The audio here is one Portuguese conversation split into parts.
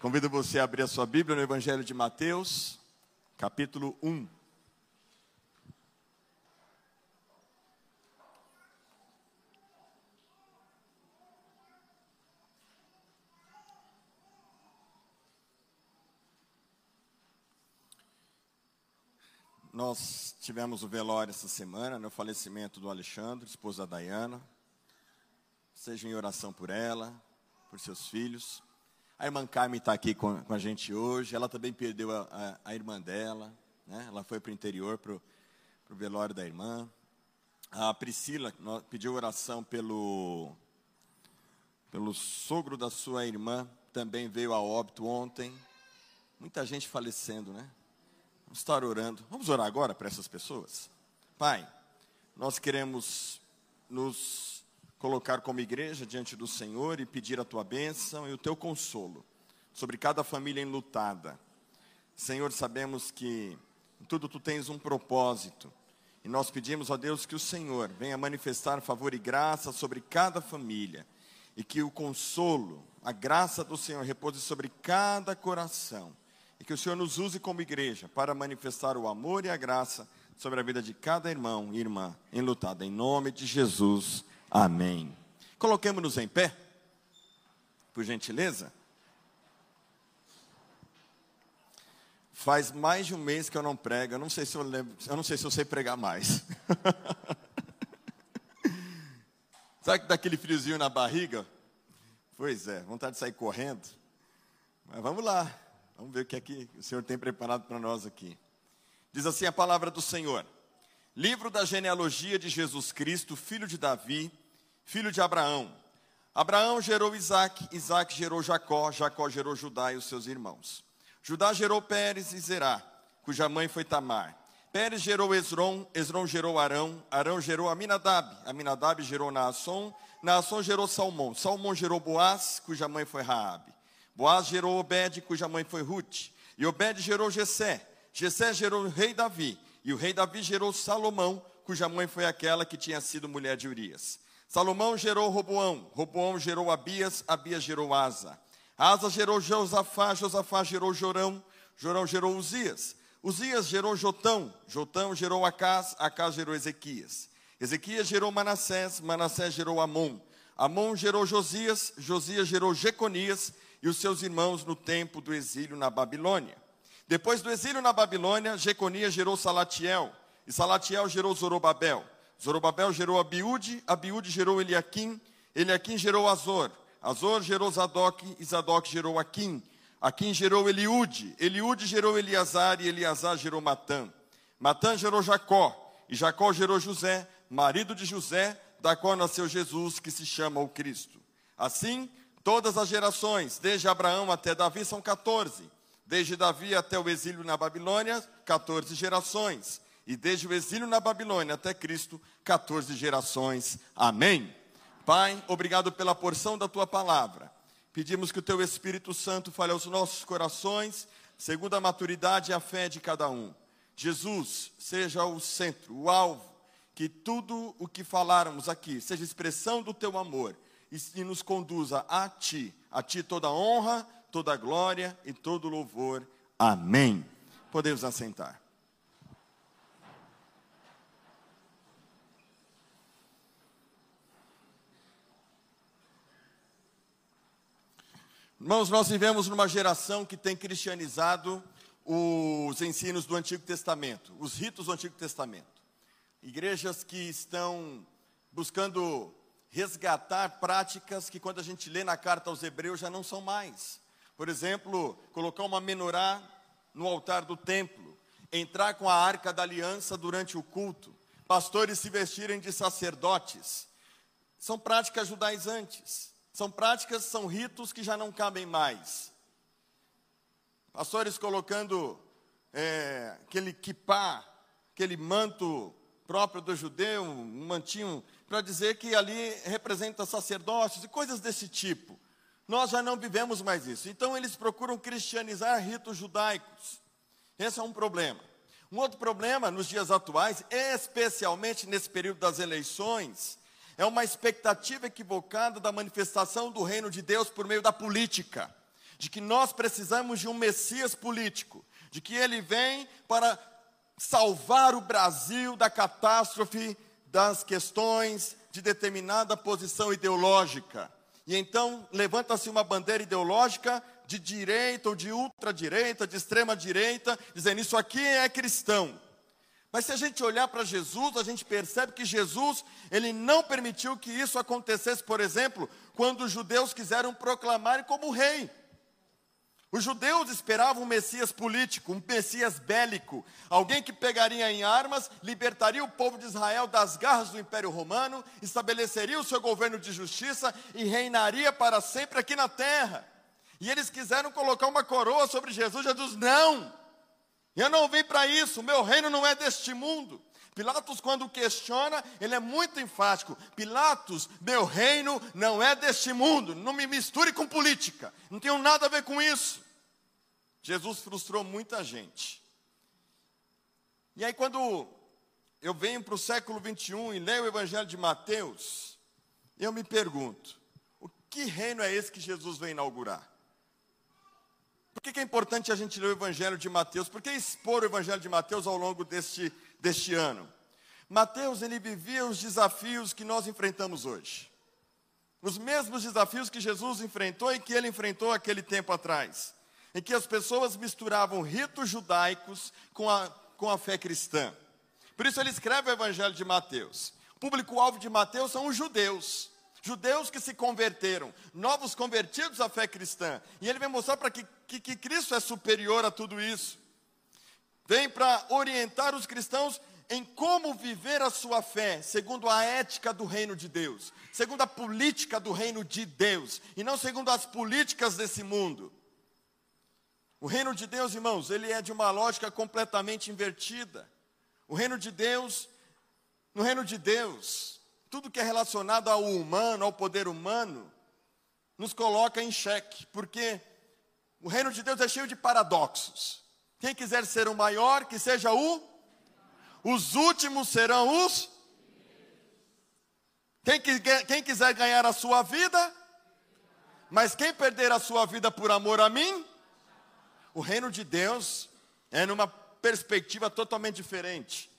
Convido você a abrir a sua Bíblia no Evangelho de Mateus, capítulo 1. Nós tivemos o velório essa semana, no falecimento do Alexandre, esposa da Dayana. Seja em oração por ela, por seus filhos. A irmã Carmen está aqui com, com, a gente hoje. Ela também perdeu a, a, a irmã dela. Né? Ela foi para o interior, para o velório da irmã. A Priscila pediu oração pelo, pelo sogro da sua irmã. Também veio a óbito ontem. Muita gente falecendo, né? Vamos estar orando. Vamos orar agora para essas pessoas? Pai, nós queremos nos colocar como igreja diante do Senhor e pedir a tua bênção e o teu consolo sobre cada família enlutada. Senhor, sabemos que em tudo tu tens um propósito. E nós pedimos a Deus que o Senhor venha manifestar favor e graça sobre cada família. E que o consolo, a graça do Senhor repouse sobre cada coração e que o Senhor nos use como igreja para manifestar o amor e a graça sobre a vida de cada irmão e irmã enlutada. Em nome de Jesus, amém. Coloquemos-nos em pé, por gentileza. Faz mais de um mês que eu não prego, eu não sei se eu lembro, eu não sei se eu sei pregar mais. Sabe que daquele friozinho na barriga? Pois é, vontade de sair correndo. Mas vamos lá. Vamos ver o que é que o Senhor tem preparado para nós aqui. Diz assim a palavra do Senhor: Livro da genealogia de Jesus Cristo, filho de Davi, filho de Abraão. Abraão gerou Isaac, Isaac gerou Jacó, Jacó gerou Judá e os seus irmãos. Judá gerou Pérez e Zerá, cuja mãe foi Tamar. Pérez gerou Esron, Esron gerou Arão, Arão gerou Aminadab, Aminadab gerou Naasson, Naasson gerou Salmão, Salmão gerou Boaz, cuja mãe foi Raabe. Boaz gerou Obed, cuja mãe foi Ruth. E Obed gerou Jessé. Jessé gerou o rei Davi. E o rei Davi gerou Salomão, cuja mãe foi aquela que tinha sido mulher de Urias. Salomão gerou Roboão. Roboão gerou Abias. Abias gerou Asa. Asa gerou Josafá. Josafá gerou Jorão. Jorão gerou Uzias. Uzias gerou Jotão. Jotão gerou Acás. Acás gerou Ezequias. Ezequias gerou Manassés. Manassés gerou Amon. Amon gerou Josias. Josias gerou Jeconias e os seus irmãos no tempo do exílio na Babilônia. Depois do exílio na Babilônia, Jeconias gerou Salatiel, e Salatiel gerou Zorobabel. Zorobabel gerou Abiúde, Abiúde gerou Eliaquim, Eliaquim gerou Azor, Azor gerou Zadok, e Zadok gerou Aquim. Aquim gerou Eliúde, Eliúde gerou Eliasar, e Eliasar gerou Matã. Matã gerou Jacó, e Jacó gerou José, marido de José, da qual nasceu Jesus, que se chama o Cristo. Assim, Todas as gerações, desde Abraão até Davi, são 14. Desde Davi até o exílio na Babilônia, 14 gerações. E desde o exílio na Babilônia até Cristo, 14 gerações. Amém. Pai, obrigado pela porção da tua palavra. Pedimos que o teu Espírito Santo fale aos nossos corações, segundo a maturidade e a fé de cada um. Jesus seja o centro, o alvo, que tudo o que falarmos aqui seja expressão do teu amor e nos conduza a Ti. A Ti toda honra, toda glória e todo louvor. Amém. Podemos assentar. Irmãos, nós vivemos numa geração que tem cristianizado os ensinos do Antigo Testamento, os ritos do Antigo Testamento. Igrejas que estão buscando resgatar práticas que, quando a gente lê na carta aos Hebreus, já não são mais. Por exemplo, colocar uma menorá no altar do templo, entrar com a arca da aliança durante o culto, pastores se vestirem de sacerdotes. São práticas judaizantes, são práticas, são ritos que já não cabem mais. Pastores colocando é, aquele kipá, aquele manto próprio do judeu, um mantinho para dizer que ali representa sacerdócios e coisas desse tipo. Nós já não vivemos mais isso. Então eles procuram cristianizar ritos judaicos. Esse é um problema. Um outro problema nos dias atuais, especialmente nesse período das eleições, é uma expectativa equivocada da manifestação do reino de Deus por meio da política. de que nós precisamos de um Messias político, de que ele vem para salvar o Brasil da catástrofe das questões de determinada posição ideológica. E então levanta-se uma bandeira ideológica de direita ou de ultradireita, de extrema direita, dizendo isso aqui é cristão. Mas se a gente olhar para Jesus, a gente percebe que Jesus, ele não permitiu que isso acontecesse, por exemplo, quando os judeus quiseram proclamar como rei. Os judeus esperavam um Messias político, um Messias bélico, alguém que pegaria em armas, libertaria o povo de Israel das garras do Império Romano, estabeleceria o seu governo de justiça e reinaria para sempre aqui na terra. E eles quiseram colocar uma coroa sobre Jesus. Jesus, não, eu não vim para isso, meu reino não é deste mundo. Pilatos, quando questiona, ele é muito enfático. Pilatos, meu reino não é deste mundo, não me misture com política, não tenho nada a ver com isso. Jesus frustrou muita gente. E aí, quando eu venho para o século 21 e leio o Evangelho de Mateus, eu me pergunto: o que reino é esse que Jesus vem inaugurar? Por que, é importante a gente ler o Evangelho de Mateus? Por que expor o Evangelho de Mateus ao longo deste, deste ano? Mateus, ele vivia os desafios que nós enfrentamos hoje. Os mesmos desafios que Jesus enfrentou e que ele enfrentou aquele tempo atrás. Em que as pessoas misturavam ritos judaicos com a, com a fé cristã. Por isso ele escreve o Evangelho de Mateus. O público-alvo de Mateus são os judeus. Judeus que se converteram, novos convertidos à fé cristã. E ele vem mostrar para que, que, que Cristo é superior a tudo isso. Vem para orientar os cristãos em como viver a sua fé, segundo a ética do reino de Deus, segundo a política do reino de Deus, e não segundo as políticas desse mundo. O reino de Deus, irmãos, ele é de uma lógica completamente invertida. O reino de Deus, no reino de Deus, tudo que é relacionado ao humano, ao poder humano, nos coloca em xeque, porque o reino de Deus é cheio de paradoxos. Quem quiser ser o maior, que seja o, os últimos serão os. Quem, quem quiser ganhar a sua vida, mas quem perder a sua vida por amor a mim, o reino de Deus é numa perspectiva totalmente diferente.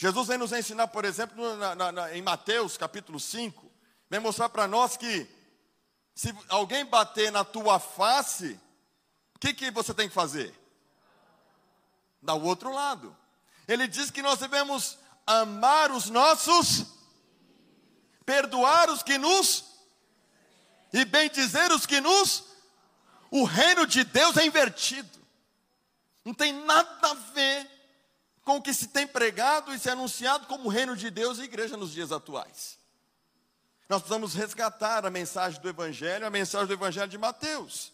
Jesus vem nos ensinar, por exemplo, na, na, na, em Mateus capítulo 5, vem mostrar para nós que se alguém bater na tua face, o que, que você tem que fazer? Dar o outro lado. Ele diz que nós devemos amar os nossos, perdoar os que nos, e bem dizer os que nos. O reino de Deus é invertido. Não tem nada a ver com o que se tem pregado e se anunciado como reino de Deus e igreja nos dias atuais. Nós precisamos resgatar a mensagem do Evangelho, a mensagem do Evangelho de Mateus.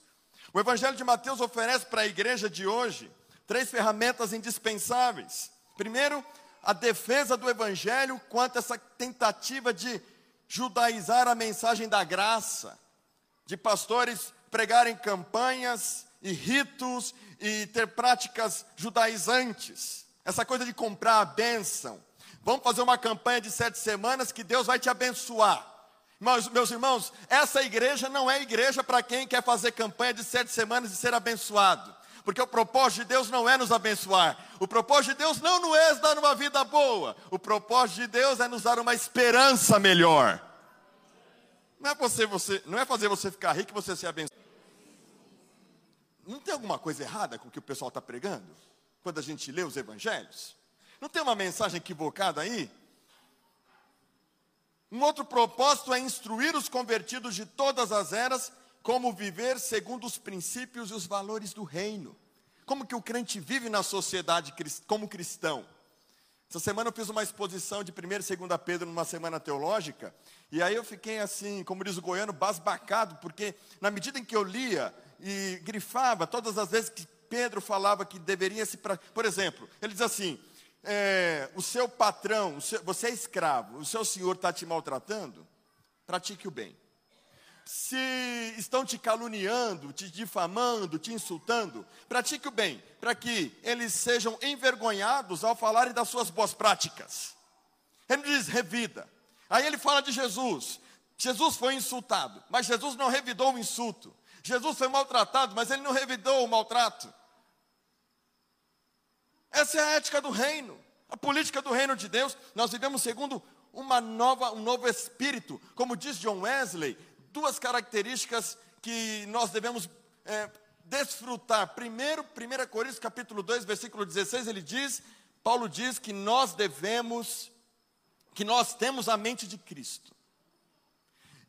O Evangelho de Mateus oferece para a igreja de hoje três ferramentas indispensáveis. Primeiro, a defesa do Evangelho quanto a essa tentativa de judaizar a mensagem da graça, de pastores pregarem campanhas e ritos e ter práticas judaizantes. Essa coisa de comprar a bênção. Vamos fazer uma campanha de sete semanas que Deus vai te abençoar. Mas, meus irmãos, essa igreja não é igreja para quem quer fazer campanha de sete semanas e ser abençoado. Porque o propósito de Deus não é nos abençoar. O propósito de Deus não, é dar uma vida boa. O propósito de Deus é nos dar uma esperança melhor. Não é, você, você, não é fazer você ficar rico e você ser abençoado. Não tem alguma coisa errada com o que o pessoal está pregando? Quando a gente lê os evangelhos? Não tem uma mensagem equivocada aí? Um outro propósito é instruir os convertidos de todas as eras como viver segundo os princípios e os valores do reino. Como que o crente vive na sociedade como cristão? Essa semana eu fiz uma exposição de 1 e 2 Pedro numa semana teológica, e aí eu fiquei assim, como diz o goiano, basbacado, porque na medida em que eu lia e grifava todas as vezes que Pedro falava que deveria se. Por exemplo, ele diz assim: é, o seu patrão, o seu, você é escravo, o seu senhor está te maltratando, pratique o bem. Se estão te caluniando, te difamando, te insultando, pratique o bem, para que eles sejam envergonhados ao falarem das suas boas práticas. Ele diz: revida. Aí ele fala de Jesus. Jesus foi insultado, mas Jesus não revidou o insulto. Jesus foi maltratado, mas ele não revidou o maltrato. Essa é a ética do reino, a política do reino de Deus. Nós vivemos segundo uma nova, um novo espírito. Como diz John Wesley, duas características que nós devemos é, desfrutar. Primeiro, 1 Coríntios capítulo 2, versículo 16, ele diz, Paulo diz que nós devemos, que nós temos a mente de Cristo.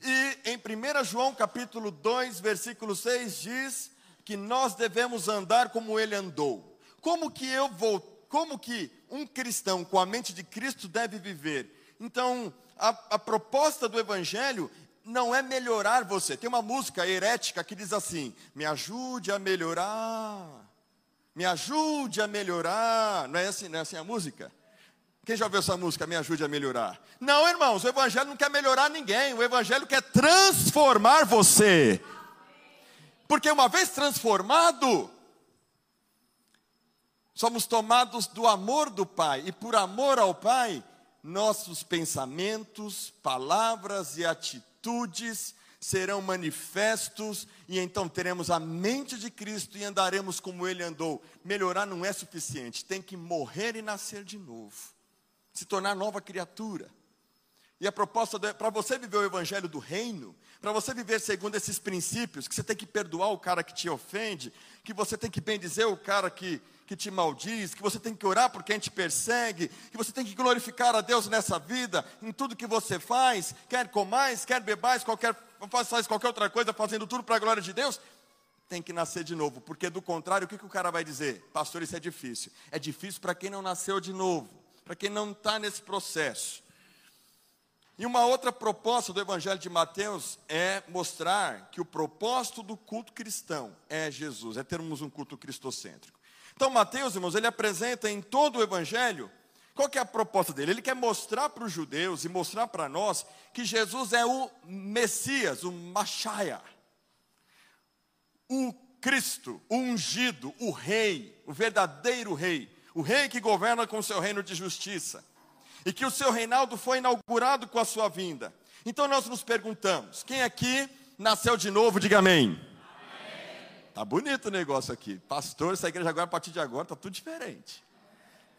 E em 1 João capítulo 2, versículo 6 diz que nós devemos andar como ele andou. Como que eu vou, como que um cristão com a mente de Cristo deve viver? Então, a, a proposta do evangelho não é melhorar você. Tem uma música herética que diz assim: Me ajude a melhorar. Me ajude a melhorar. Não é assim, não é assim a música? Quem já ouviu essa música? Me ajude a melhorar. Não, irmãos, o Evangelho não quer melhorar ninguém. O Evangelho quer transformar você. Porque uma vez transformado, somos tomados do amor do Pai. E por amor ao Pai, nossos pensamentos, palavras e atitudes serão manifestos e então teremos a mente de Cristo e andaremos como ele andou. Melhorar não é suficiente, tem que morrer e nascer de novo se tornar nova criatura. E a proposta para você viver o evangelho do reino, para você viver segundo esses princípios, que você tem que perdoar o cara que te ofende, que você tem que bendizer o cara que, que te maldiz, que você tem que orar por quem te persegue, que você tem que glorificar a Deus nessa vida, em tudo que você faz, quer comais, quer bebais, qualquer, faz qualquer outra coisa, fazendo tudo para a glória de Deus, tem que nascer de novo, porque do contrário, o que, que o cara vai dizer? Pastor, isso é difícil. É difícil para quem não nasceu de novo para quem não está nesse processo. E uma outra proposta do Evangelho de Mateus é mostrar que o propósito do culto cristão é Jesus, é termos um culto cristocêntrico. Então, Mateus, irmãos, ele apresenta em todo o Evangelho, qual que é a proposta dele? Ele quer mostrar para os judeus e mostrar para nós que Jesus é o Messias, o Machia, o Cristo, o ungido, o Rei, o verdadeiro Rei o rei que governa com o seu reino de justiça, e que o seu reinado foi inaugurado com a sua vinda. Então nós nos perguntamos: quem aqui nasceu de novo? Diga amém. amém. Tá bonito o negócio aqui. Pastor, essa igreja agora, a partir de agora, tá tudo diferente.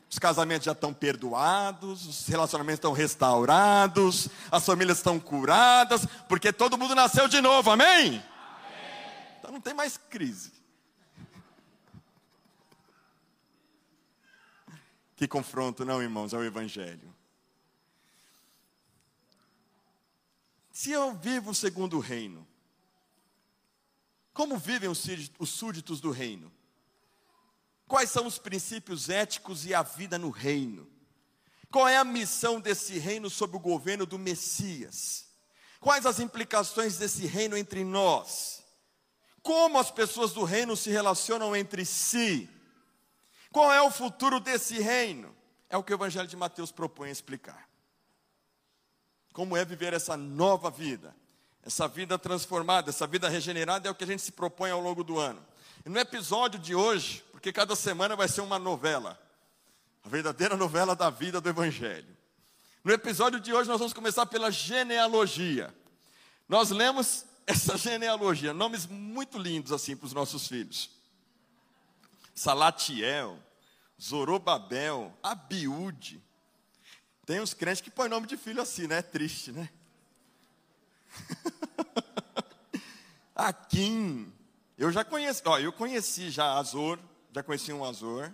Os casamentos já estão perdoados, os relacionamentos estão restaurados, as famílias estão curadas, porque todo mundo nasceu de novo, amém? amém. Então não tem mais crise. Que confronto, não, irmãos, ao Evangelho. Se eu vivo segundo o reino, como vivem os súditos do reino? Quais são os princípios éticos e a vida no reino? Qual é a missão desse reino sob o governo do Messias? Quais as implicações desse reino entre nós? Como as pessoas do reino se relacionam entre si? Qual é o futuro desse reino? É o que o Evangelho de Mateus propõe explicar. Como é viver essa nova vida, essa vida transformada, essa vida regenerada é o que a gente se propõe ao longo do ano. E no episódio de hoje, porque cada semana vai ser uma novela, a verdadeira novela da vida do Evangelho. No episódio de hoje nós vamos começar pela genealogia. Nós lemos essa genealogia, nomes muito lindos assim para os nossos filhos. Salatiel, Zorobabel, Abiúde. Tem uns crentes que põem nome de filho assim, né? É triste, né? Aquim. Eu já conheci, ó, eu conheci já Azor, já conheci um Azor,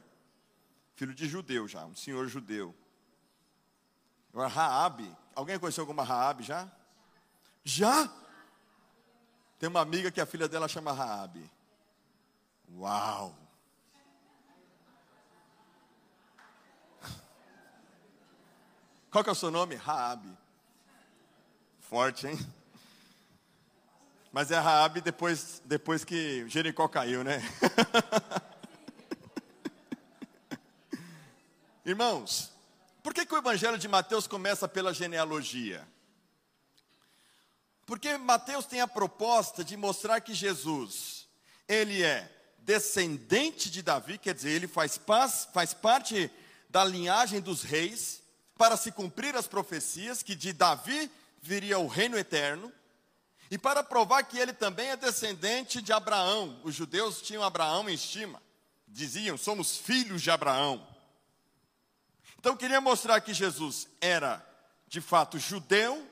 filho de judeu já, um senhor judeu. Agora, Raabe, alguém conheceu alguma Raabe já? Já? Tem uma amiga que a filha dela chama Raabe. Uau! Qual que é o seu nome? Raabe. Forte, hein? Mas é Raabe depois, depois que Jericó caiu, né? Irmãos, por que, que o Evangelho de Mateus começa pela genealogia? Porque Mateus tem a proposta de mostrar que Jesus, ele é descendente de Davi, quer dizer, ele faz, paz, faz parte da linhagem dos reis, para se cumprir as profecias que de Davi viria o reino eterno, E para provar que ele também é descendente de Abraão, os judeus tinham Abraão em estima, diziam: somos filhos de Abraão. Então queria mostrar que Jesus era, de fato, judeu,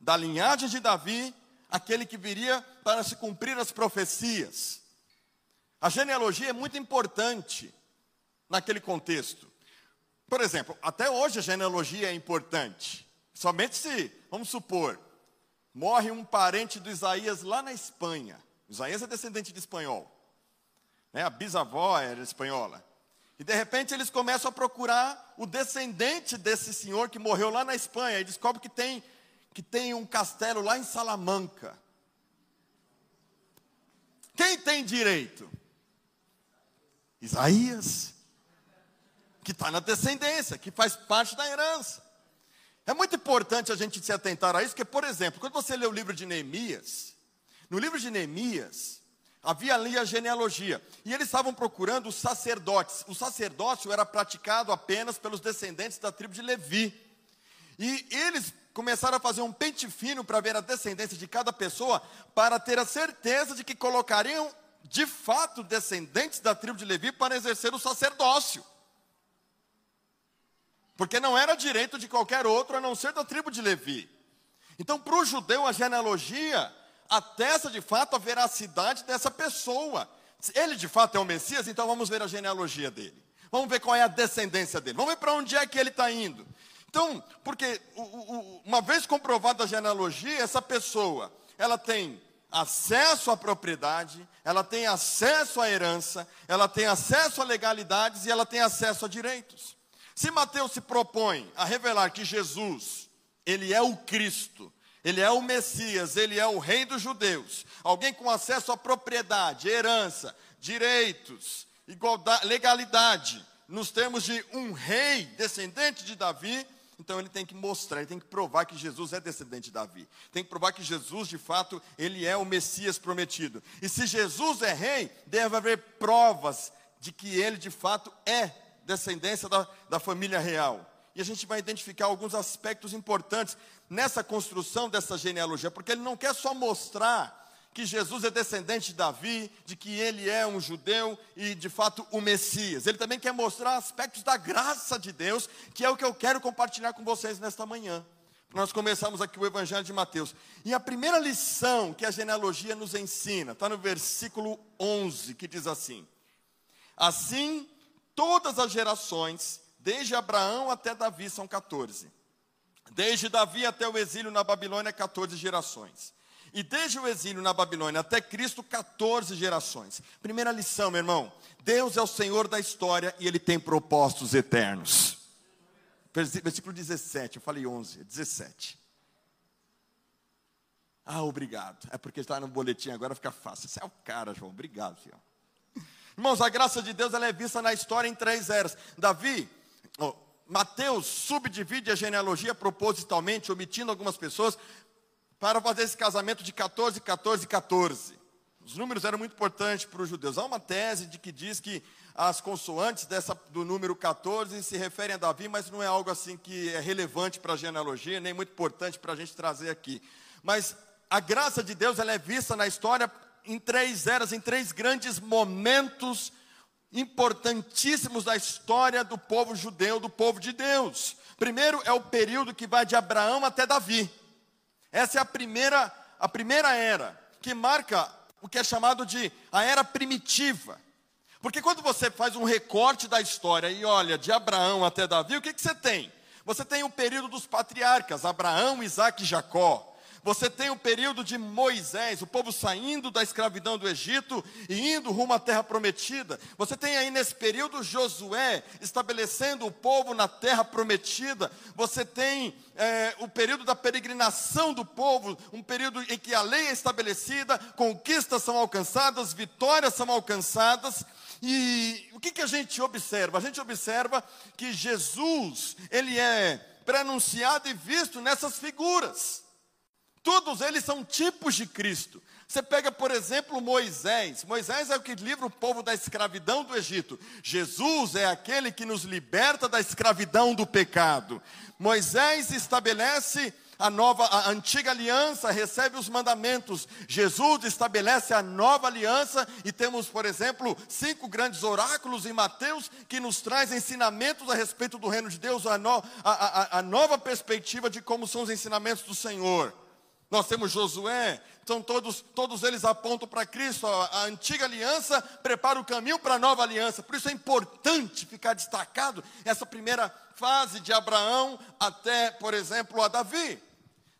da linhagem de Davi, aquele que viria para se cumprir as profecias. A genealogia é muito importante naquele contexto. Por exemplo, até hoje a genealogia é importante. Somente se, vamos supor, morre um parente do Isaías lá na Espanha. Isaías é descendente de espanhol. Né? A bisavó era espanhola. E de repente eles começam a procurar o descendente desse senhor que morreu lá na Espanha. E descobre que tem, que tem um castelo lá em Salamanca. Quem tem direito? Isaías, que está na descendência, que faz parte da herança. É muito importante a gente se atentar a isso, porque, por exemplo, quando você lê o livro de Neemias, no livro de Neemias, havia ali a genealogia, e eles estavam procurando os sacerdotes. O sacerdócio era praticado apenas pelos descendentes da tribo de Levi. E eles começaram a fazer um pente fino para ver a descendência de cada pessoa, para ter a certeza de que colocariam, de fato, descendentes da tribo de Levi para exercer o sacerdócio. Porque não era direito de qualquer outro a não ser da tribo de Levi. Então, para o judeu, a genealogia atesta de fato a veracidade dessa pessoa. Ele de fato é o Messias, então vamos ver a genealogia dele. Vamos ver qual é a descendência dele. Vamos ver para onde é que ele está indo. Então, porque uma vez comprovada a genealogia, essa pessoa, ela tem acesso à propriedade, ela tem acesso à herança, ela tem acesso a legalidades e ela tem acesso a direitos. Se Mateus se propõe a revelar que Jesus, ele é o Cristo, ele é o Messias, ele é o Rei dos Judeus, alguém com acesso à propriedade, herança, direitos, igualdade, legalidade, nos termos de um rei descendente de Davi, então ele tem que mostrar, ele tem que provar que Jesus é descendente de Davi. Tem que provar que Jesus, de fato, ele é o Messias prometido. E se Jesus é rei, deve haver provas de que ele, de fato, é descendência da, da família real. E a gente vai identificar alguns aspectos importantes nessa construção dessa genealogia, porque ele não quer só mostrar que Jesus é descendente de Davi, de que ele é um judeu e de fato o Messias. Ele também quer mostrar aspectos da graça de Deus, que é o que eu quero compartilhar com vocês nesta manhã. Nós começamos aqui o Evangelho de Mateus. E a primeira lição que a genealogia nos ensina, está no versículo 11, que diz assim: Assim todas as gerações, desde Abraão até Davi, são 14. Desde Davi até o exílio na Babilônia, 14 gerações. E desde o exílio na Babilônia até Cristo, 14 gerações. Primeira lição, meu irmão: Deus é o Senhor da história e Ele tem propósitos eternos. Versículo 17, eu falei 11, 17. Ah, obrigado. É porque está no boletim agora, fica fácil. Você é o cara, João. Obrigado, Senhor. Irmãos, a graça de Deus ela é vista na história em três eras. Davi, oh, Mateus subdivide a genealogia propositalmente, omitindo algumas pessoas, para fazer esse casamento de 14, 14, 14. Os números eram muito importantes para os judeus. Há uma tese de que diz que as consoantes dessa, do número 14 se referem a Davi, mas não é algo assim que é relevante para a genealogia, nem muito importante para a gente trazer aqui. Mas a graça de Deus ela é vista na história em três eras, em três grandes momentos importantíssimos da história do povo judeu, do povo de Deus. Primeiro é o período que vai de Abraão até Davi. Essa é a primeira, a primeira era, que marca o que é chamado de a era primitiva. Porque quando você faz um recorte da história e olha de Abraão até Davi, o que, que você tem? Você tem o período dos patriarcas, Abraão, Isaac e Jacó. Você tem o período de Moisés, o povo saindo da escravidão do Egito e indo rumo à terra prometida. Você tem aí nesse período Josué estabelecendo o povo na terra prometida. Você tem é, o período da peregrinação do povo, um período em que a lei é estabelecida, conquistas são alcançadas, vitórias são alcançadas. E o que, que a gente observa? A gente observa que Jesus, ele é prenunciado e visto nessas figuras. Todos eles são tipos de Cristo. Você pega, por exemplo, Moisés. Moisés é o que livra o povo da escravidão do Egito. Jesus é aquele que nos liberta da escravidão do pecado. Moisés estabelece a nova, a antiga aliança recebe os mandamentos. Jesus estabelece a nova aliança e temos, por exemplo, cinco grandes oráculos em Mateus que nos traz ensinamentos a respeito do reino de Deus, a, no, a, a, a nova perspectiva de como são os ensinamentos do Senhor. Nós temos Josué, então todos, todos eles apontam para Cristo. A, a, antiga aliança prepara o caminho para a nova aliança. Por isso é importante ficar destacado essa primeira fase de Abraão até, por exemplo, a Davi.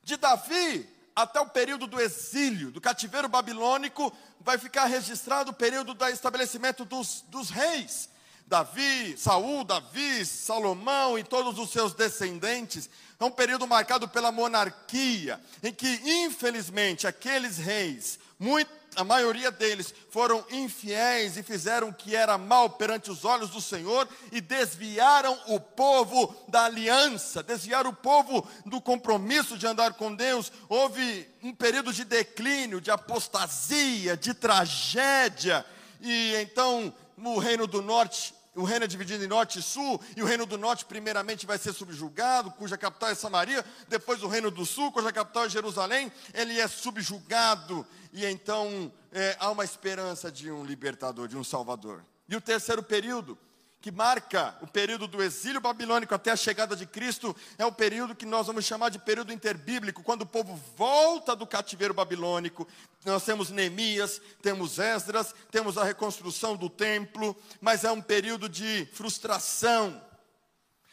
De Davi até o período do exílio, do cativeiro babilônico, vai ficar registrado o período do estabelecimento dos, dos reis. Davi, Saul, Davi, Salomão e todos os seus descendentes. É um período marcado pela monarquia, em que, infelizmente, aqueles reis, muito, a maioria deles, foram infiéis e fizeram o que era mal perante os olhos do Senhor e desviaram o povo da aliança, desviaram o povo do compromisso de andar com Deus. Houve um período de declínio, de apostasia, de tragédia, e então o reino do norte o reino é dividido em norte e sul, e o reino do norte, primeiramente, vai ser subjugado, cuja capital é Samaria, depois o reino do sul, cuja capital é Jerusalém, ele é subjugado, e então é, há uma esperança de um libertador, de um salvador. E o terceiro período que marca o período do exílio babilônico até a chegada de Cristo, é o período que nós vamos chamar de período interbíblico, quando o povo volta do cativeiro babilônico. Nós temos Neemias, temos Esdras, temos a reconstrução do templo, mas é um período de frustração,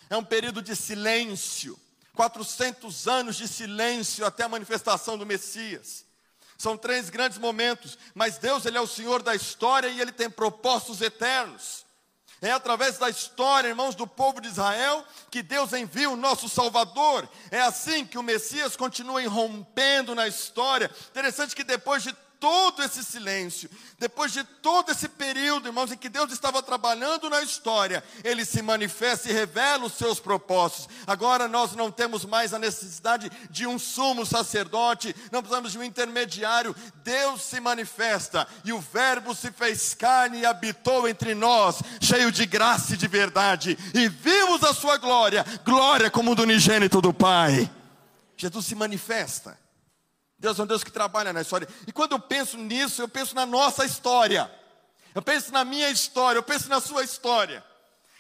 é um período de silêncio 400 anos de silêncio até a manifestação do Messias. São três grandes momentos, mas Deus ele é o Senhor da história e ele tem propósitos eternos. É através da história, irmãos, do povo de Israel, que Deus envia o nosso Salvador. É assim que o Messias continua irrompendo na história. Interessante que depois de todo esse silêncio, depois de todo esse período, irmãos, em que Deus estava trabalhando na história, Ele se manifesta e revela os seus propósitos. Agora nós não temos mais a necessidade de um sumo sacerdote, não precisamos de um intermediário. Deus se manifesta e o Verbo se fez carne e habitou entre nós, cheio de graça e de verdade, e vimos a Sua glória, glória como do unigênito do Pai. Jesus se manifesta. Deus é um Deus que trabalha na história. E quando eu penso nisso, eu penso na nossa história. Eu penso na minha história, eu penso na sua história.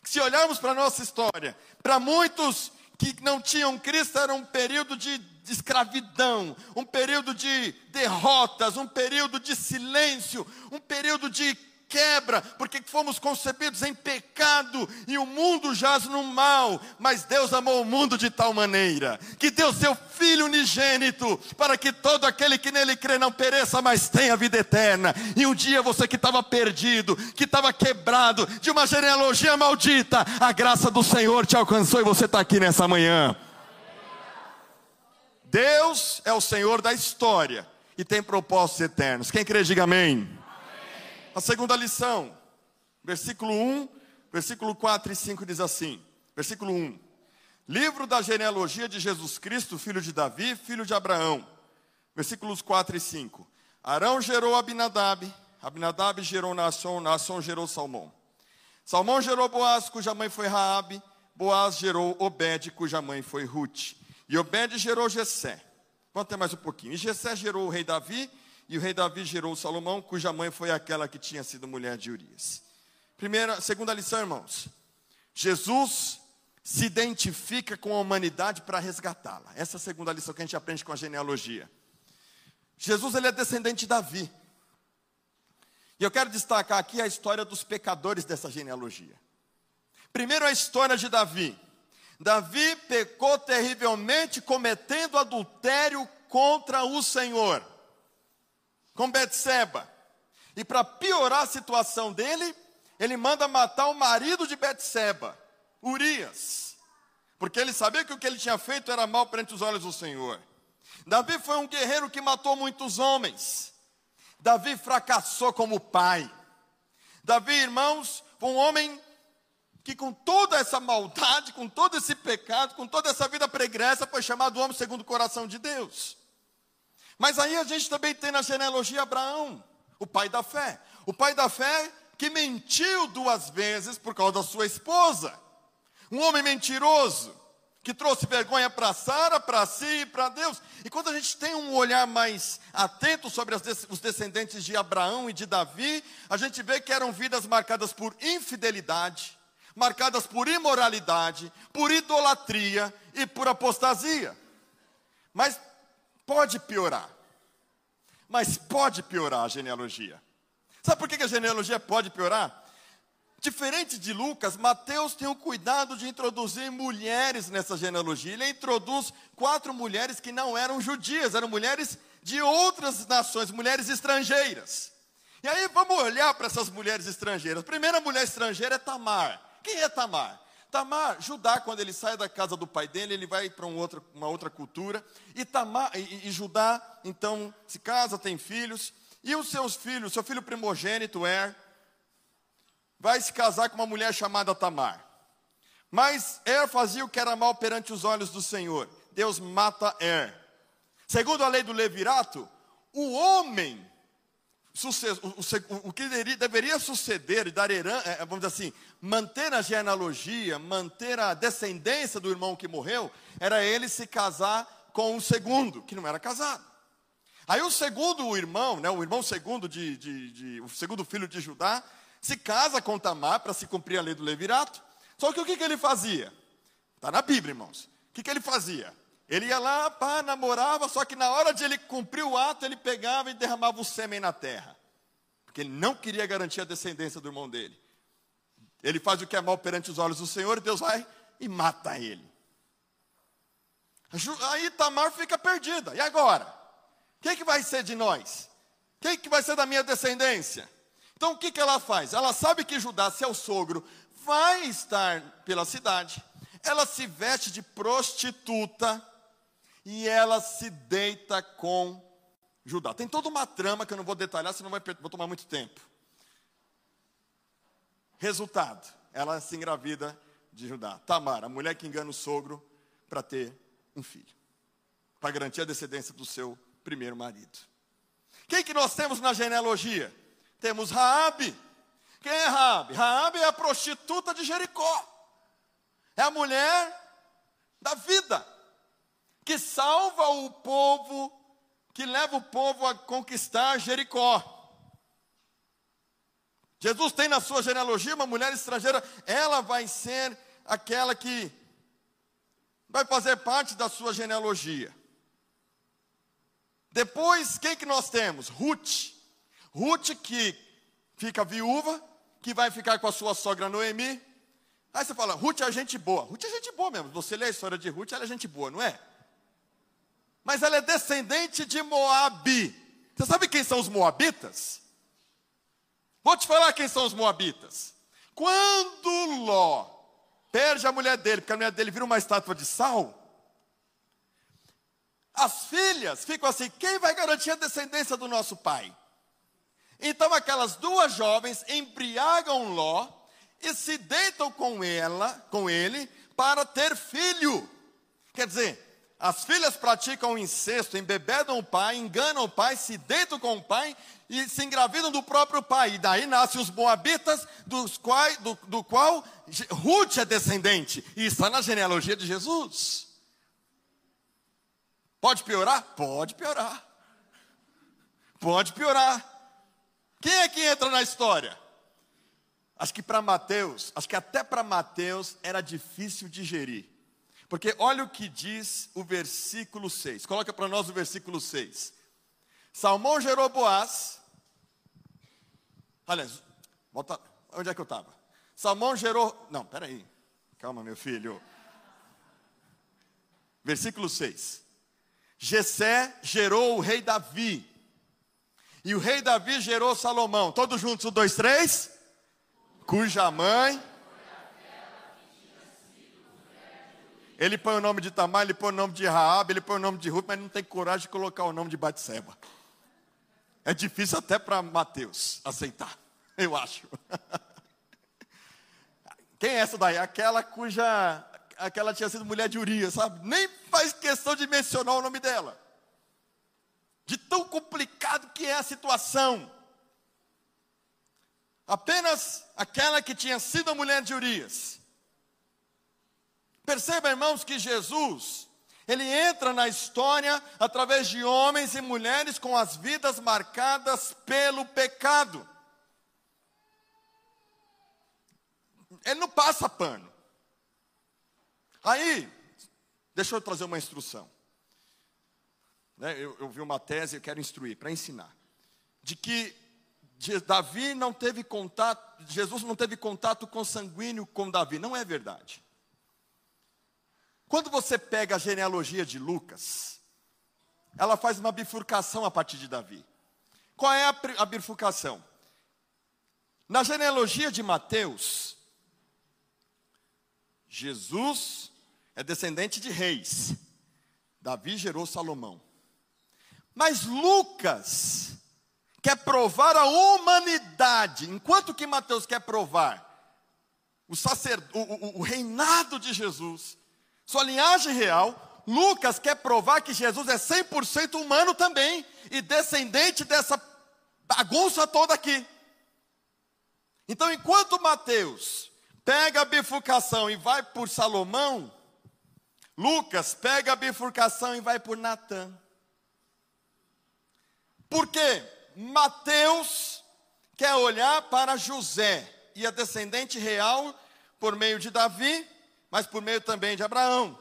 Se olharmos para a nossa história, para muitos que não tinham Cristo, era um período de escravidão, um período de derrotas, um período de silêncio, um período de quebra, porque fomos concebidos em pecado e o mundo jaz no mal, mas Deus amou o mundo de tal maneira que deu seu Filho unigênito para que todo aquele que nele crê não pereça, mas tenha vida eterna. E um dia você que estava perdido, que estava quebrado, de uma genealogia maldita, a graça do Senhor te alcançou e você está aqui nessa manhã. Deus é o Senhor da história e tem propósitos eternos. Quem crê, diga amém. A segunda lição, versículo 1, versículo 4 e 5 diz assim: versículo 1. Livro da genealogia de Jesus Cristo, filho de Davi, filho de Abraão. Versículos 4 e 5. Arão gerou Abinadab, Abinadab gerou Naasson, Naasson gerou Salmão. Salmão gerou Boaz, cuja mãe foi Raabe. Boaz gerou Obed, cuja mãe foi Ruth. E Obed gerou Jessé. Vamos ter mais um pouquinho. E Jessé gerou o rei Davi, e o rei Davi gerou Salomão, cuja mãe foi aquela que tinha sido mulher de Urias. Primeira, segunda lição, irmãos. Jesus se identifica com a humanidade para resgatá-la. Essa é a segunda lição que a gente aprende com a genealogia. Jesus ele é descendente de Davi. E eu quero destacar aqui a história dos pecadores dessa genealogia. Primeiro a história de Davi. Davi pecou terrivelmente cometendo adultério contra o Senhor com Betseba. E para piorar a situação dele, ele manda matar o marido de Betseba, Urias. Porque ele sabia que o que ele tinha feito era mal perante os olhos do Senhor. Davi foi um guerreiro que matou muitos homens. Davi fracassou como pai. Davi, irmãos, foi um homem que com toda essa maldade, com todo esse pecado, com toda essa vida pregressa, foi chamado homem segundo o coração de Deus. Mas aí a gente também tem na genealogia Abraão, o pai da fé. O pai da fé que mentiu duas vezes por causa da sua esposa. Um homem mentiroso. que trouxe vergonha para Sara, para si e para Deus. E quando a gente tem um olhar mais atento sobre os descendentes de Abraão e de Davi, a gente vê que eram vidas marcadas por infidelidade, marcadas por imoralidade, por idolatria e por apostasia. Mas pode piorar. Mas pode piorar a genealogia. Sabe por que a genealogia pode piorar? Diferente de Lucas, Mateus tem o cuidado de introduzir mulheres nessa genealogia. Ele introduz quatro mulheres que não eram judias, eram mulheres de outras nações, mulheres estrangeiras. E aí vamos olhar para essas mulheres estrangeiras. A primeira mulher estrangeira é Tamar. Quem é Tamar? Tamar, Judá, quando ele sai da casa do pai dele, ele vai para um uma outra cultura. E, Tamar, e, e Judá, então, se casa, tem filhos. E os seus filhos, seu filho primogênito, Er, vai se casar com uma mulher chamada Tamar. Mas Er fazia o que era mal perante os olhos do Senhor. Deus mata Er. Segundo a lei do levirato, o homem, o, que deveria suceder e dar herança, é, vamos dizer assim, manter a genealogia, manter a descendência do irmão que morreu, era ele se casar com o segundo, que não era casado. Aí o segundo irmão, né, o irmão segundo de, de, de o segundo filho de Judá, se casa com Tamar para se cumprir a lei do levirato. Só que o que, que ele fazia? Está na Bíblia, irmãos. O que, que ele fazia? Ele ia lá, pá, namorava, só que na hora de ele cumprir o ato, ele pegava e derramava o sêmen na terra. Porque ele não queria garantir a descendência do irmão dele. Ele faz o que é mal perante os olhos do Senhor, e Deus vai e mata ele. Aí Tamar fica perdida. E agora? O que, que vai ser de nós? O que, que vai ser da minha descendência? Então o que, que ela faz? Ela sabe que Judá, seu sogro, vai estar pela cidade. Ela se veste de prostituta e ela se deita com Judá. Tem toda uma trama que eu não vou detalhar, senão vai, vou tomar muito tempo. Resultado: ela se engravida de Judá. Tamar, a mulher que engana o sogro para ter um filho, para garantir a descendência do seu primeiro marido. Quem que nós temos na genealogia? Temos Raabe. Quem é Raabe? Raabe é a prostituta de Jericó. É a mulher da vida que salva o povo, que leva o povo a conquistar Jericó. Jesus tem na sua genealogia uma mulher estrangeira, ela vai ser aquela que vai fazer parte da sua genealogia. Depois, quem que nós temos? Ruth. Ruth que fica viúva, que vai ficar com a sua sogra Noemi. Aí você fala, Ruth é gente boa. Ruth é gente boa mesmo. Você lê a história de Ruth, ela é gente boa, não é? Mas ela é descendente de Moabe. Você sabe quem são os Moabitas? Vou te falar quem são os Moabitas. Quando Ló perde a mulher dele, porque a mulher dele vira uma estátua de sal, as filhas ficam assim: quem vai garantir a descendência do nosso pai? Então aquelas duas jovens embriagam Ló e se deitam com ela, com ele, para ter filho. Quer dizer, as filhas praticam incesto, embebedam o pai, enganam o pai, se deitam com o pai e se engravidam do próprio pai. E daí nascem os moabitas, dos quais, do, do qual Ruth é descendente. E está na genealogia de Jesus. Pode piorar? Pode piorar. Pode piorar. Quem é que entra na história? Acho que para Mateus, acho que até para Mateus era difícil digerir. Porque olha o que diz o versículo 6. Coloca para nós o versículo 6. Salmão gerou Boaz. Aliás, volta, onde é que eu estava? Salmão gerou. Não, peraí. Calma, meu filho. Versículo 6. Jessé gerou o rei Davi. E o rei Davi gerou Salomão. Todos juntos, um, dois, três. Cuja mãe. Ele põe o nome de Tamar, ele põe o nome de Raab, ele põe o nome de Ruth, mas não tem coragem de colocar o nome de Batseba. É difícil até para Mateus aceitar, eu acho. Quem é essa daí? Aquela cuja aquela tinha sido mulher de Urias, sabe? Nem faz questão de mencionar o nome dela de tão complicado que é a situação. Apenas aquela que tinha sido a mulher de Urias Perceba, irmãos, que Jesus, ele entra na história através de homens e mulheres com as vidas marcadas pelo pecado. Ele não passa pano. Aí, deixa eu trazer uma instrução. Né, eu, eu vi uma tese, eu quero instruir, para ensinar. De que Davi não teve contato, Jesus não teve contato consanguíneo com Davi. Não é verdade. Quando você pega a genealogia de Lucas, ela faz uma bifurcação a partir de Davi. Qual é a, a bifurcação? Na genealogia de Mateus, Jesus é descendente de reis. Davi gerou Salomão. Mas Lucas quer provar a humanidade, enquanto que Mateus quer provar o, o, o, o reinado de Jesus, sua linhagem real, Lucas quer provar que Jesus é 100% humano também e descendente dessa bagunça toda aqui. Então, enquanto Mateus pega a bifurcação e vai por Salomão, Lucas pega a bifurcação e vai por Natã. Por quê? Mateus quer olhar para José e a descendente real por meio de Davi, mas por meio também de Abraão.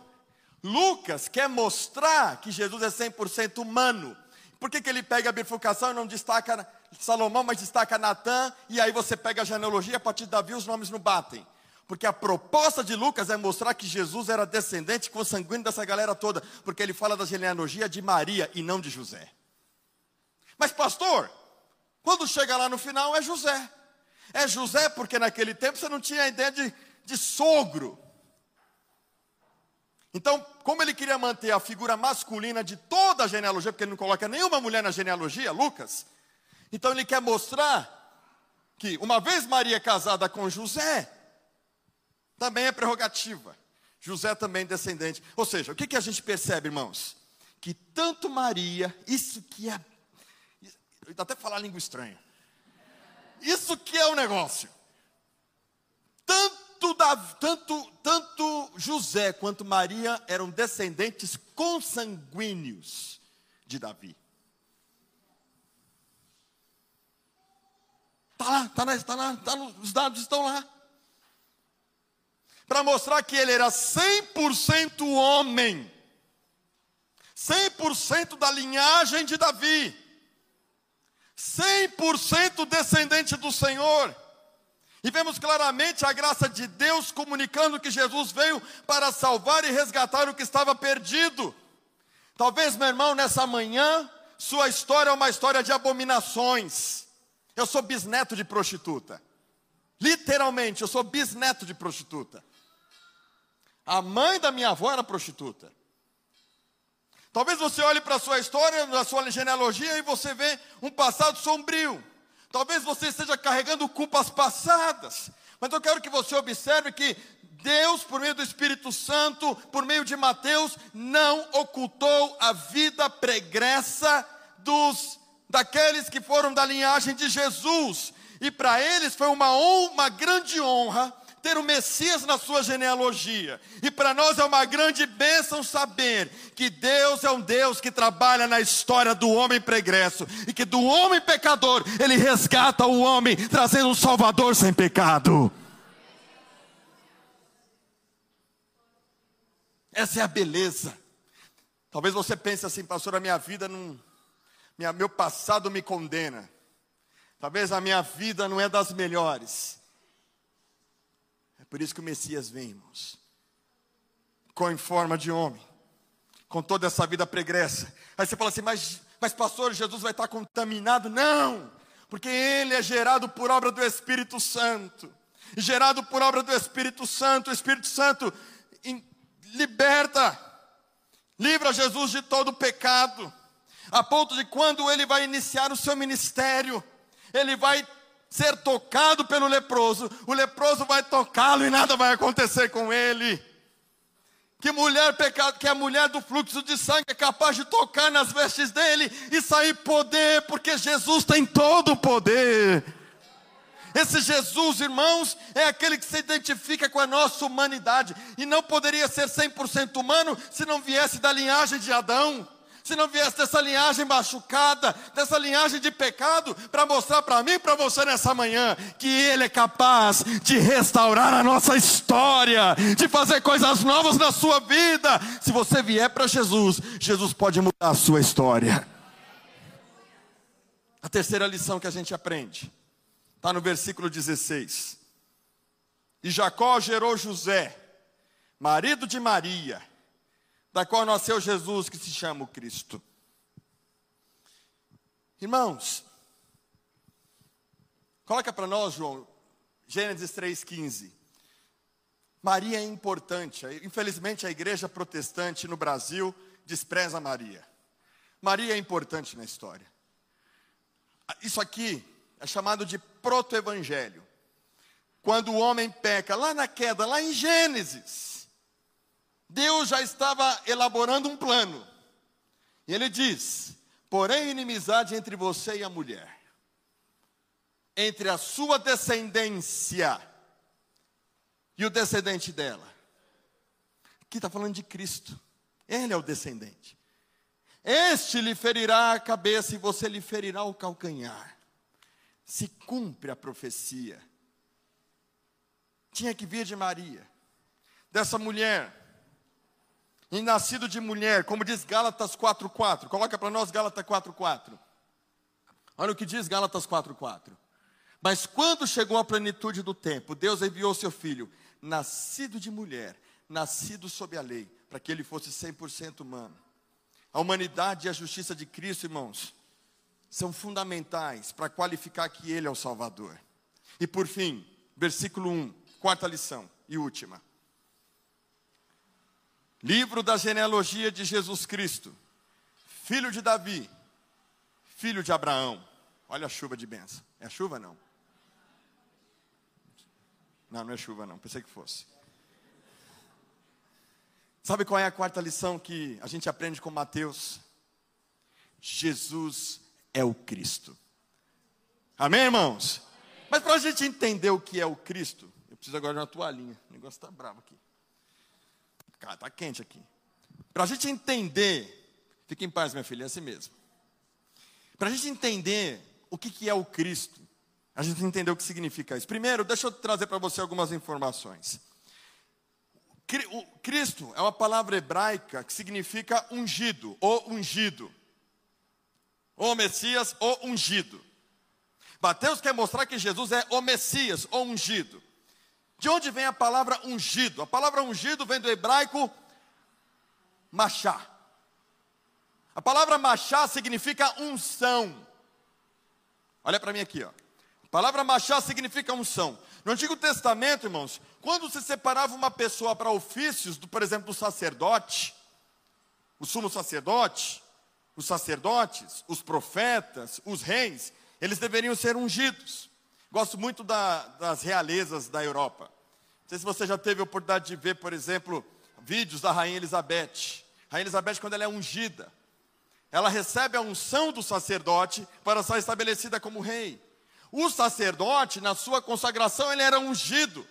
Lucas quer mostrar que Jesus é 100% humano. Por que, que ele pega a bifurcação e não destaca Salomão, mas destaca Natã? E aí você pega a genealogia, a partir de Davi os nomes não batem. Porque a proposta de Lucas é mostrar que Jesus era descendente consanguíneo dessa galera toda. Porque ele fala da genealogia de Maria e não de José. Mas, pastor, quando chega lá no final é José. É José porque naquele tempo você não tinha ideia de, de sogro. Então, como ele queria manter a figura masculina de toda a genealogia, porque ele não coloca nenhuma mulher na genealogia, Lucas, então ele quer mostrar que, uma vez Maria casada com José, também é prerrogativa. José também é descendente. Ou seja, o que, que a gente percebe, irmãos? Que tanto Maria, isso que é até falar língua estranha. Isso que é o negócio. Tanto, tanto, tanto José quanto Maria eram descendentes consanguíneos de Davi. Está lá, está lá, está lá, tá os dados estão lá. Para mostrar que ele era 100% homem, 100% da linhagem de Davi. 100% descendente do Senhor. E vemos claramente a graça de Deus comunicando que Jesus veio para salvar e resgatar o que estava perdido. Talvez, meu irmão, nessa manhã, sua história é uma história de abominações. Eu sou bisneto de prostituta. Literalmente, eu sou bisneto de prostituta. A mãe da minha avó era prostituta. Talvez você olhe para a sua história, na sua genealogia e você vê um passado sombrio. Talvez você esteja carregando culpas passadas. Mas eu quero que você observe que Deus, por meio do Espírito Santo, por meio de Mateus, não ocultou a vida pregressa dos daqueles que foram da linhagem de Jesus. E para eles foi uma, uma grande honra ter o Messias na sua genealogia. E para nós é uma grande bênção saber que Deus é um Deus que trabalha na história do homem pregresso e que do homem pecador ele resgata o homem, trazendo um Salvador sem pecado. Essa é a beleza. Talvez você pense assim, pastor, a minha vida não. Minha, meu passado me condena. Talvez a minha vida não é das melhores. Por isso que o Messias vem, irmãos, com em forma de homem, com toda essa vida pregressa. Aí você fala assim, mas, mas pastor, Jesus vai estar contaminado? Não, porque ele é gerado por obra do Espírito Santo. E gerado por obra do Espírito Santo, o Espírito Santo liberta, livra Jesus de todo pecado, a ponto de quando ele vai iniciar o seu ministério, ele vai ser tocado pelo leproso, o leproso vai tocá-lo e nada vai acontecer com ele. Que mulher pecado, que a mulher do fluxo de sangue é capaz de tocar nas vestes dele e sair poder, porque Jesus tem todo o poder. Esse Jesus, irmãos, é aquele que se identifica com a nossa humanidade e não poderia ser 100% humano se não viesse da linhagem de Adão se não viesse dessa linhagem machucada, dessa linhagem de pecado, para mostrar para mim e para você nessa manhã que Ele é capaz de restaurar a nossa história, de fazer coisas novas na sua vida. Se você vier para Jesus, Jesus pode mudar a sua história. A terceira lição que a gente aprende está no versículo 16. E Jacó gerou José, marido de Maria da qual nasceu Jesus, que se chama o Cristo. Irmãos, coloca para nós, João, Gênesis 3,15. Maria é importante. Infelizmente, a igreja protestante no Brasil despreza Maria. Maria é importante na história. Isso aqui é chamado de proto-evangelho. Quando o homem peca, lá na queda, lá em Gênesis, Deus já estava elaborando um plano. E ele diz: porém, inimizade entre você e a mulher, entre a sua descendência e o descendente dela. Aqui está falando de Cristo, ele é o descendente. Este lhe ferirá a cabeça e você lhe ferirá o calcanhar. Se cumpre a profecia. Tinha que vir de Maria, dessa mulher e nascido de mulher, como diz Gálatas 4:4. Coloca para nós Gálatas 4:4. Olha o que diz Gálatas 4:4. Mas quando chegou a plenitude do tempo, Deus enviou seu filho, nascido de mulher, nascido sob a lei, para que ele fosse 100% humano. A humanidade e a justiça de Cristo, irmãos, são fundamentais para qualificar que ele é o Salvador. E por fim, versículo 1, quarta lição e última. Livro da genealogia de Jesus Cristo, filho de Davi, filho de Abraão. Olha a chuva de bênção. É chuva não? Não, não é chuva não, pensei que fosse. Sabe qual é a quarta lição que a gente aprende com Mateus? Jesus é o Cristo. Amém, irmãos? Mas para a gente entender o que é o Cristo, eu preciso agora de uma toalhinha. O negócio está bravo aqui. Cara, está quente aqui. Para a gente entender, fique em paz, minha filha, é assim mesmo. Para a gente entender o que, que é o Cristo, a gente entender o que significa isso. Primeiro, deixa eu trazer para você algumas informações. O Cristo é uma palavra hebraica que significa ungido, ou ungido. Ou Messias, ou ungido. Mateus quer mostrar que Jesus é o Messias, ou ungido. De onde vem a palavra ungido? A palavra ungido vem do hebraico machá. A palavra machá significa unção. Olha para mim aqui, ó. A palavra machá significa unção. No Antigo Testamento, irmãos, quando se separava uma pessoa para ofícios, do, por exemplo, o sacerdote, o sumo sacerdote, os sacerdotes, os profetas, os reis, eles deveriam ser ungidos. Gosto muito da, das realezas da Europa. Não sei se você já teve a oportunidade de ver, por exemplo, vídeos da Rainha Elizabeth. Rainha Elizabeth, quando ela é ungida, ela recebe a unção do sacerdote para ser estabelecida como rei. O sacerdote, na sua consagração, ele era ungido,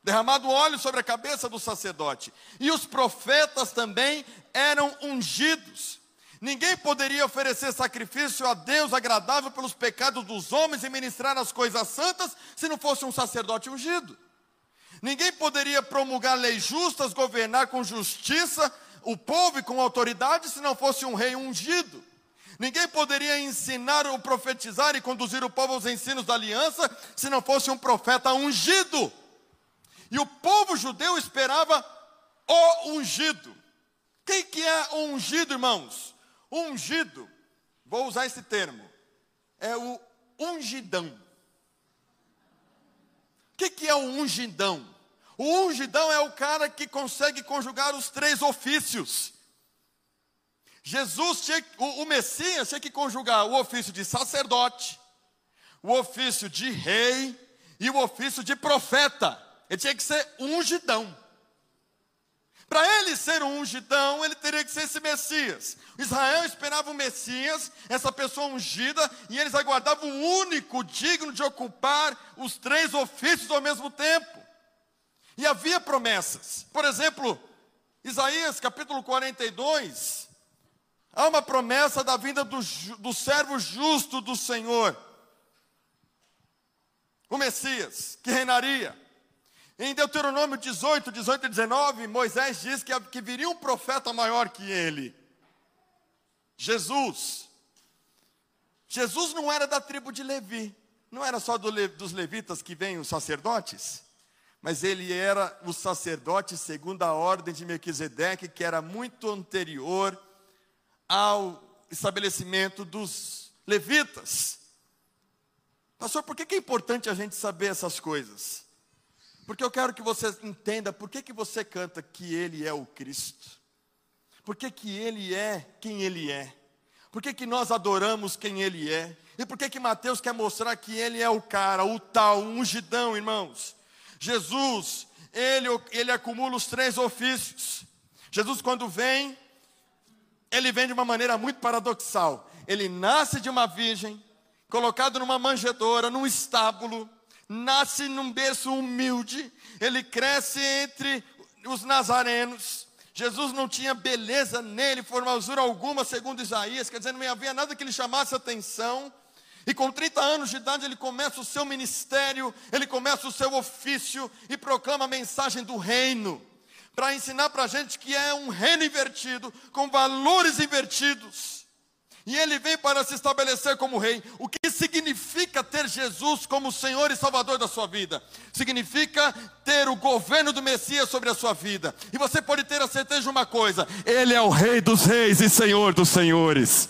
derramado óleo sobre a cabeça do sacerdote. E os profetas também eram ungidos. Ninguém poderia oferecer sacrifício a Deus agradável pelos pecados dos homens e ministrar as coisas santas se não fosse um sacerdote ungido. Ninguém poderia promulgar leis justas, governar com justiça o povo e com autoridade se não fosse um rei ungido. Ninguém poderia ensinar ou profetizar e conduzir o povo aos ensinos da aliança se não fosse um profeta ungido. E o povo judeu esperava o ungido. Quem que é o ungido, irmãos? Ungido, vou usar esse termo, é o ungidão. O que, que é o ungidão? O ungidão é o cara que consegue conjugar os três ofícios. Jesus, tinha, o, o Messias, tinha que conjugar o ofício de sacerdote, o ofício de rei e o ofício de profeta. Ele tinha que ser ungidão. Para ele ser um ungidão, ele teria que ser esse Messias. Israel esperava o Messias, essa pessoa ungida, e eles aguardavam o único digno de ocupar os três ofícios ao mesmo tempo. E havia promessas. Por exemplo, Isaías capítulo 42, há uma promessa da vinda do, do servo justo do Senhor, o Messias, que reinaria. Em Deuteronômio 18, 18 e 19, Moisés diz que, que viria um profeta maior que ele. Jesus. Jesus não era da tribo de Levi, não era só do, dos levitas que vêm os sacerdotes, mas ele era o sacerdote segundo a ordem de Melquisedeque, que era muito anterior ao estabelecimento dos levitas. Pastor, por que é importante a gente saber essas coisas? Porque eu quero que você entenda por que, que você canta que Ele é o Cristo. Por que, que Ele é quem Ele é. Por que, que nós adoramos quem Ele é. E por que, que Mateus quer mostrar que Ele é o cara, o tal, o ungidão, irmãos. Jesus, Ele, ele acumula os três ofícios. Jesus quando vem, Ele vem de uma maneira muito paradoxal. Ele nasce de uma virgem, colocado numa manjedoura, num estábulo, nasce num berço humilde, ele cresce entre os nazarenos. Jesus não tinha beleza nele, formosura alguma, segundo Isaías, quer dizer, não havia nada que lhe chamasse atenção. E com 30 anos de idade ele começa o seu ministério, ele começa o seu ofício e proclama a mensagem do reino, para ensinar para a gente que é um reino invertido, com valores invertidos. E ele vem para se estabelecer como rei. O que significa ter Jesus como Senhor e Salvador da sua vida? Significa ter o governo do Messias sobre a sua vida. E você pode ter a certeza de uma coisa: Ele é o Rei dos Reis e Senhor dos Senhores.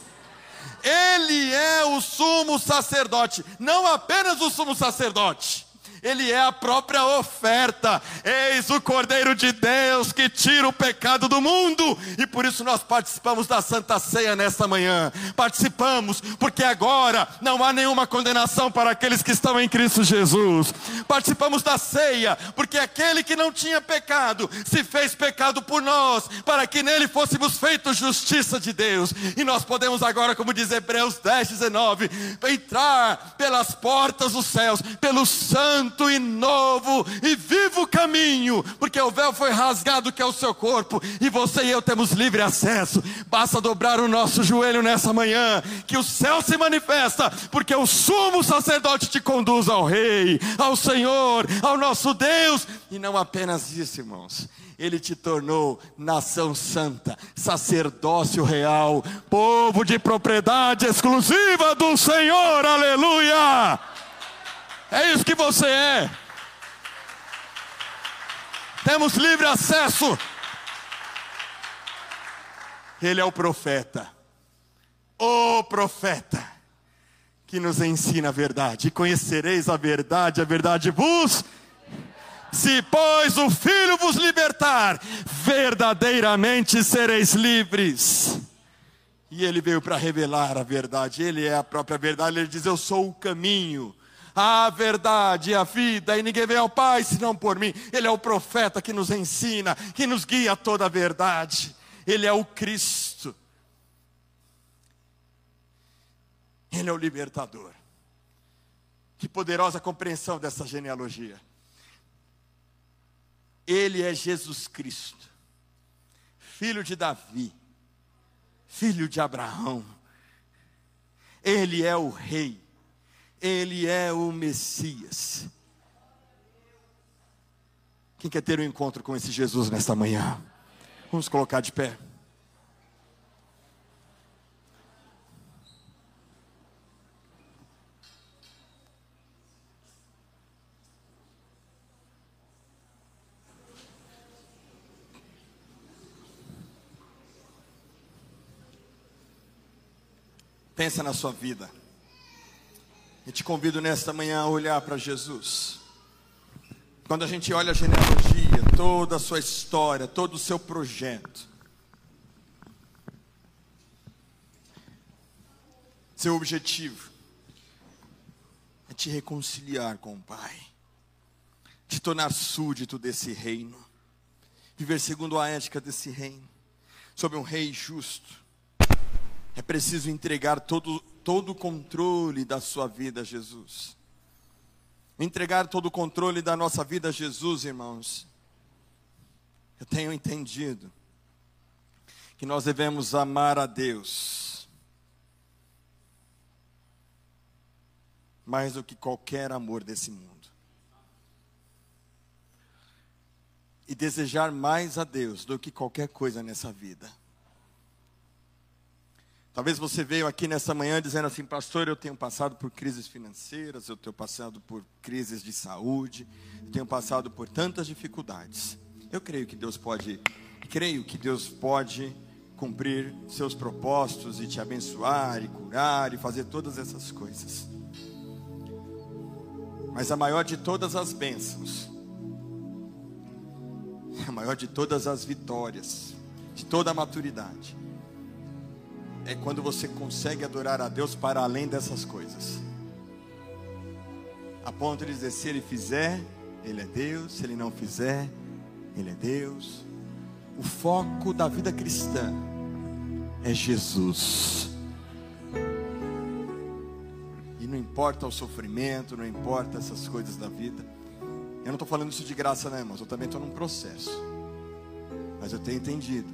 Ele é o sumo sacerdote, não apenas o sumo sacerdote ele é a própria oferta. Eis o Cordeiro de Deus que tira o pecado do mundo. E por isso nós participamos da Santa Ceia nesta manhã. Participamos, porque agora não há nenhuma condenação para aqueles que estão em Cristo Jesus. Participamos da ceia, porque aquele que não tinha pecado se fez pecado por nós, para que nele fôssemos feitos justiça de Deus. E nós podemos agora, como diz Hebreus 10, 19, entrar pelas portas dos céus, pelo santo santo e novo e vivo caminho, porque o véu foi rasgado que é o seu corpo, e você e eu temos livre acesso. Basta dobrar o nosso joelho nessa manhã, que o céu se manifesta, porque o sumo sacerdote te conduz ao Rei, ao Senhor, ao nosso Deus, e não apenas isso, irmãos. Ele te tornou nação santa, sacerdócio real, povo de propriedade exclusiva do Senhor, aleluia! É isso que você é. Temos livre acesso. Ele é o profeta, o profeta, que nos ensina a verdade. E conhecereis a verdade, a verdade vos. Se, pois, o Filho vos libertar, verdadeiramente sereis livres. E ele veio para revelar a verdade, ele é a própria verdade. Ele diz: Eu sou o caminho a verdade e a vida, e ninguém vem ao Pai senão por mim. Ele é o profeta que nos ensina, que nos guia a toda a verdade. Ele é o Cristo. Ele é o libertador. Que poderosa compreensão dessa genealogia. Ele é Jesus Cristo, filho de Davi, filho de Abraão. Ele é o Rei ele é o Messias. Quem quer ter um encontro com esse Jesus nesta manhã? Vamos colocar de pé. Pensa na sua vida. E te convido nesta manhã a olhar para Jesus. Quando a gente olha a genealogia, toda a sua história, todo o seu projeto, seu objetivo é te reconciliar com o Pai, te tornar súdito desse reino, viver segundo a ética desse reino, sobre um rei justo. É preciso entregar todo, todo o controle da sua vida a Jesus. Entregar todo o controle da nossa vida a Jesus, irmãos. Eu tenho entendido que nós devemos amar a Deus mais do que qualquer amor desse mundo. E desejar mais a Deus do que qualquer coisa nessa vida. Talvez você veio aqui nessa manhã dizendo assim, pastor, eu tenho passado por crises financeiras, eu tenho passado por crises de saúde, eu tenho passado por tantas dificuldades. Eu creio que Deus pode, creio que Deus pode cumprir seus propósitos e te abençoar e curar e fazer todas essas coisas. Mas a maior de todas as bênçãos, a maior de todas as vitórias, de toda a maturidade, é quando você consegue adorar a Deus para além dessas coisas. A ponto de dizer: se Ele fizer, Ele é Deus, se Ele não fizer, Ele é Deus. O foco da vida cristã é Jesus. E não importa o sofrimento, não importa essas coisas da vida. Eu não estou falando isso de graça, né, irmãos? Eu também estou num processo. Mas eu tenho entendido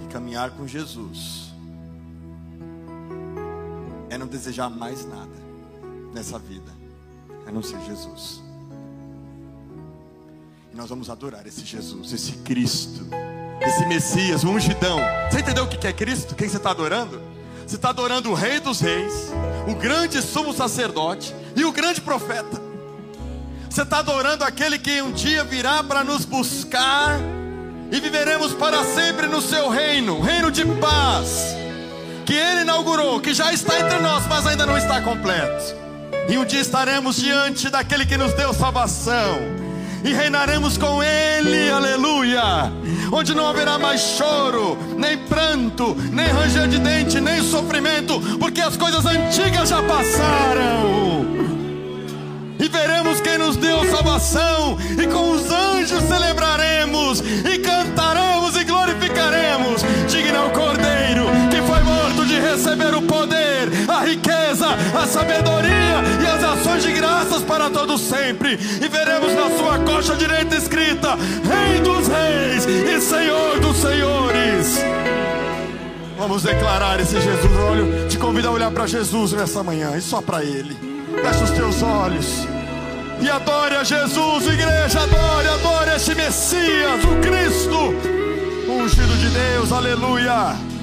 que caminhar com Jesus é não desejar mais nada nessa vida, a não ser Jesus. E nós vamos adorar esse Jesus, esse Cristo, esse Messias, o ungidão. Você entendeu o que é Cristo? Quem você está adorando? Você está adorando o Rei dos Reis, o grande sumo sacerdote e o grande profeta. Você está adorando aquele que um dia virá para nos buscar e viveremos para sempre no seu reino, reino de paz que Ele inaugurou, que já está entre nós, mas ainda não está completo. E um dia estaremos diante daquele que nos deu salvação, e reinaremos com Ele, aleluia. Onde não haverá mais choro, nem pranto, nem ranger de dente, nem sofrimento, porque as coisas antigas já passaram. E veremos quem nos deu salvação, e com os anjos celebraremos, e cantaremos a sabedoria e as ações de graças para todos sempre. E veremos na sua coxa direita escrita: Rei dos Reis e Senhor dos Senhores. Vamos declarar esse Jesus. Olho, te convido a olhar para Jesus nessa manhã e só para Ele. Feche os teus olhos e adore a Jesus, igreja. Adore, adore este Messias, o Cristo, ungido de Deus. Aleluia.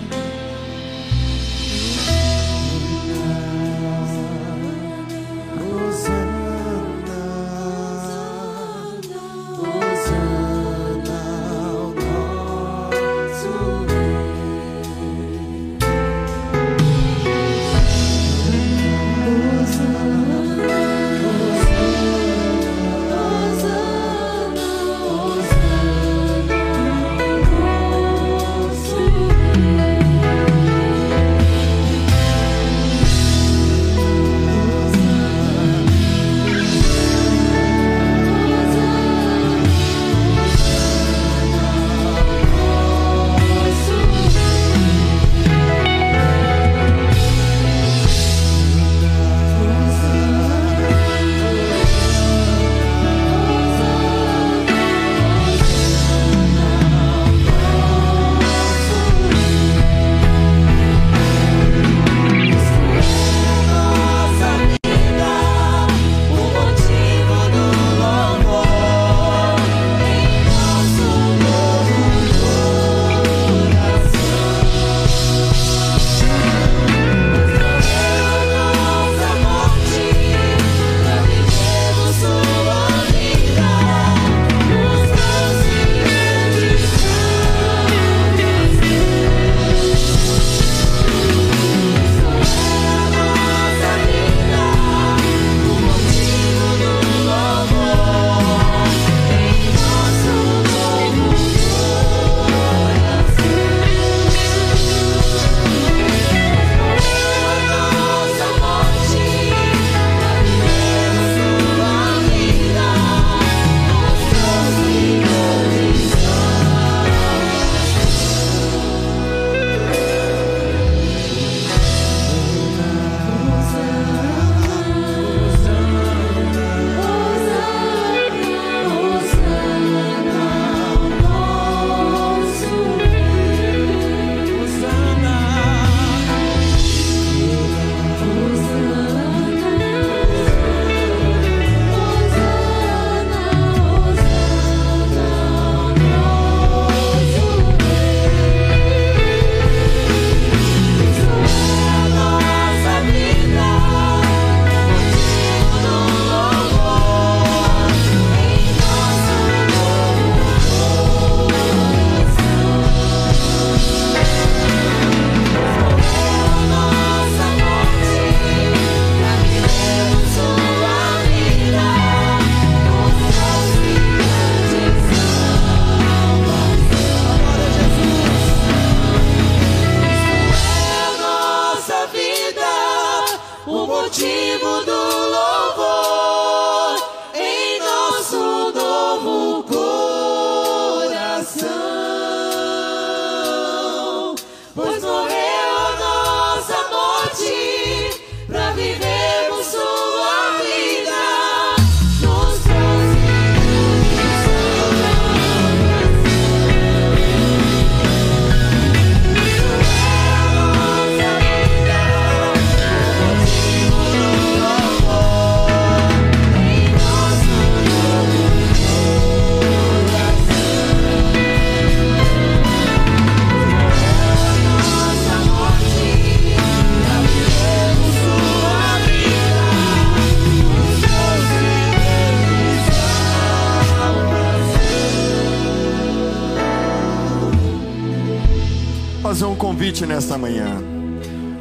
Convite nesta manhã.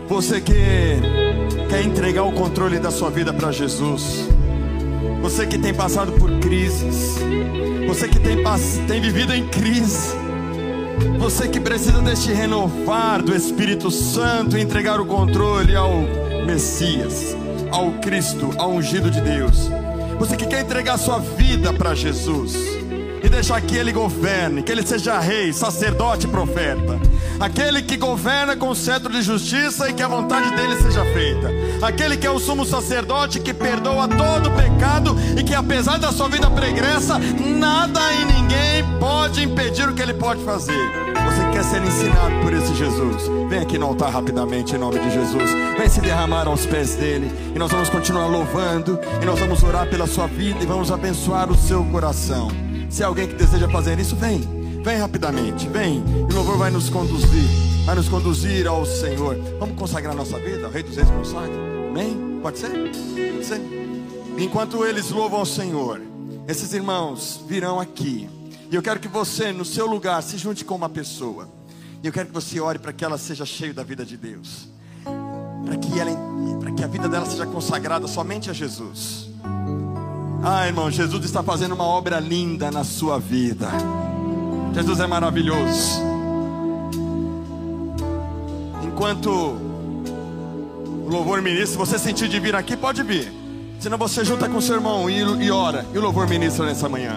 Você que quer entregar o controle da sua vida para Jesus. Você que tem passado por crises. Você que tem, tem vivido em crise. Você que precisa deste renovar do Espírito Santo e entregar o controle ao Messias, ao Cristo, ao ungido de Deus. Você que quer entregar sua vida para Jesus e deixar que Ele governe, que Ele seja rei, sacerdote e profeta. Aquele que governa com o cetro de justiça e que a vontade dele seja feita. Aquele que é o sumo sacerdote que perdoa todo pecado e que, apesar da sua vida pregressa, nada e ninguém pode impedir o que ele pode fazer. Você quer ser ensinado por esse Jesus? Vem aqui no altar rapidamente em nome de Jesus. Vem se derramar aos pés dele. E nós vamos continuar louvando. E nós vamos orar pela sua vida e vamos abençoar o seu coração. Se é alguém que deseja fazer isso, vem. Vem rapidamente, vem. O louvor vai nos conduzir. Vai nos conduzir ao Senhor. Vamos consagrar nossa vida. O Rei dos Reis consagra. Amém? Pode ser? Pode ser. Enquanto eles louvam ao Senhor, esses irmãos virão aqui. E eu quero que você, no seu lugar, se junte com uma pessoa. E eu quero que você ore para que ela seja cheia da vida de Deus. Para que, ela, para que a vida dela seja consagrada somente a Jesus. Ah, irmão, Jesus está fazendo uma obra linda na sua vida. Jesus é maravilhoso. Enquanto o louvor ministra, você sentir de vir aqui, pode vir. Senão você junta com seu irmão e, e ora. E o louvor ministra nessa manhã.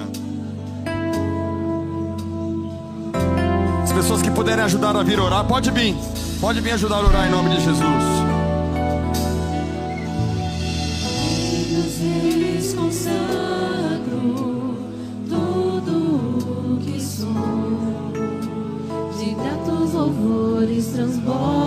As pessoas que puderem ajudar a vir orar, pode vir. Pode vir ajudar a orar em nome de Jesus. Transborda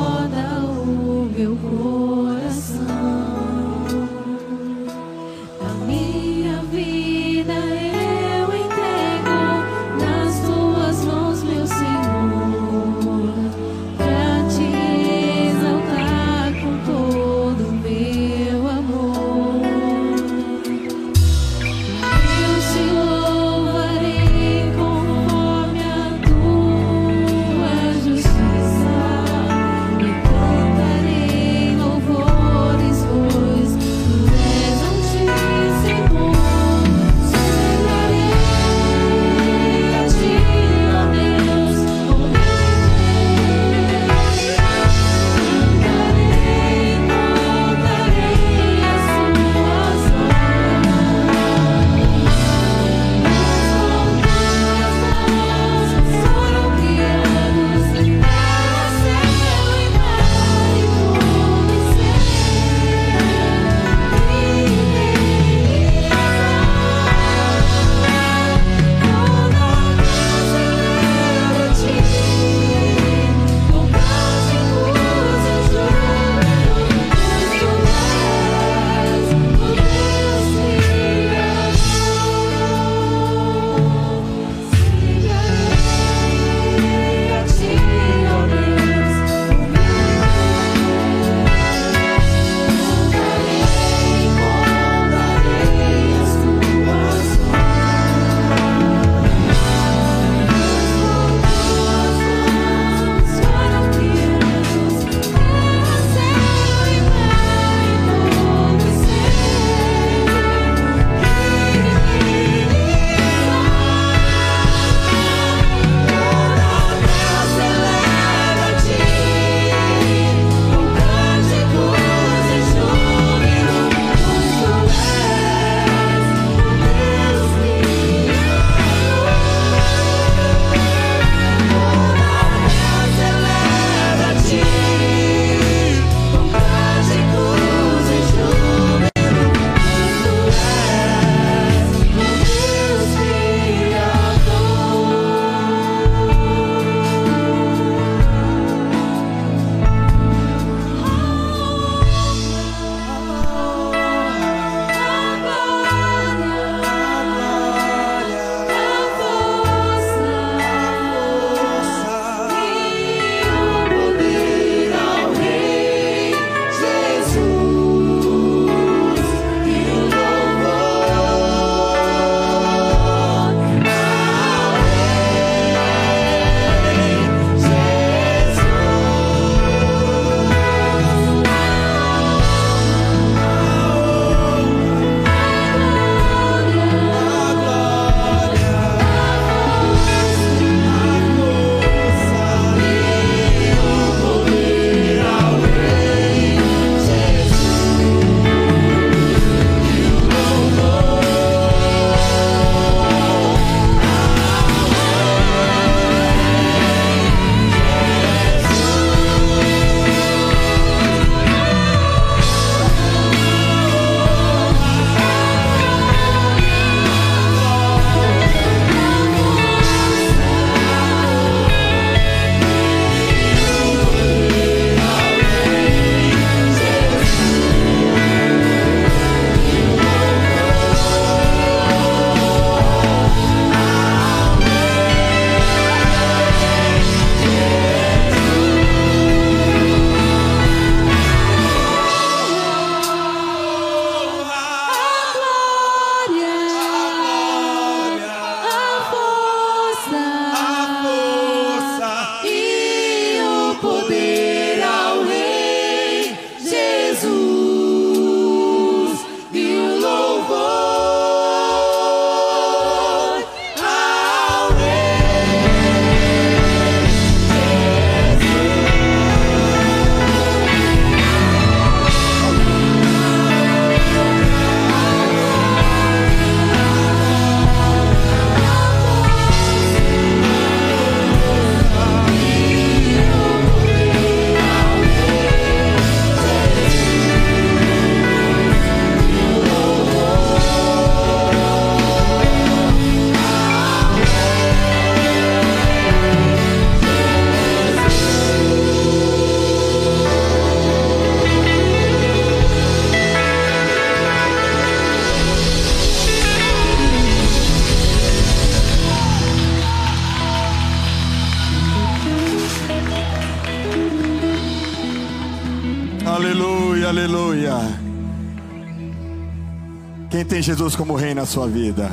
sua vida?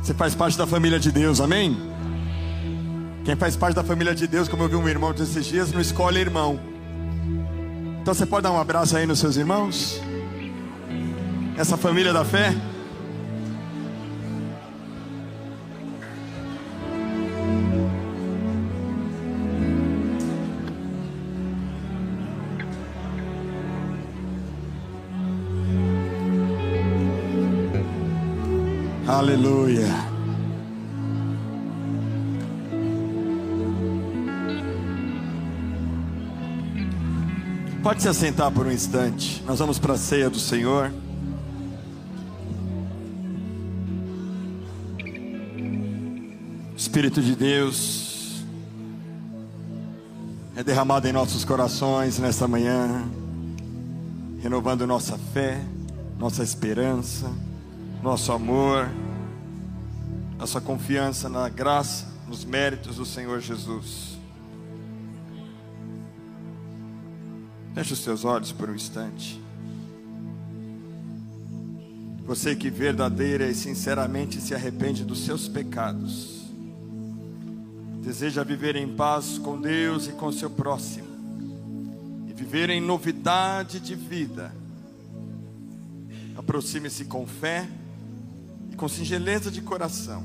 Você faz parte da família de Deus, amém? Quem faz parte da família de Deus, como eu vi um irmão desses dias, não escolhe irmão. Então você pode dar um abraço aí nos seus irmãos? Essa família da fé? Aleluia. Pode se assentar por um instante. Nós vamos para a ceia do Senhor. Espírito de Deus é derramado em nossos corações nesta manhã, renovando nossa fé, nossa esperança nosso amor, nossa confiança na graça, nos méritos do Senhor Jesus. Feche os seus olhos por um instante. Você que verdadeira e sinceramente se arrepende dos seus pecados, deseja viver em paz com Deus e com seu próximo, e viver em novidade de vida, aproxime-se com fé com singeleza de coração,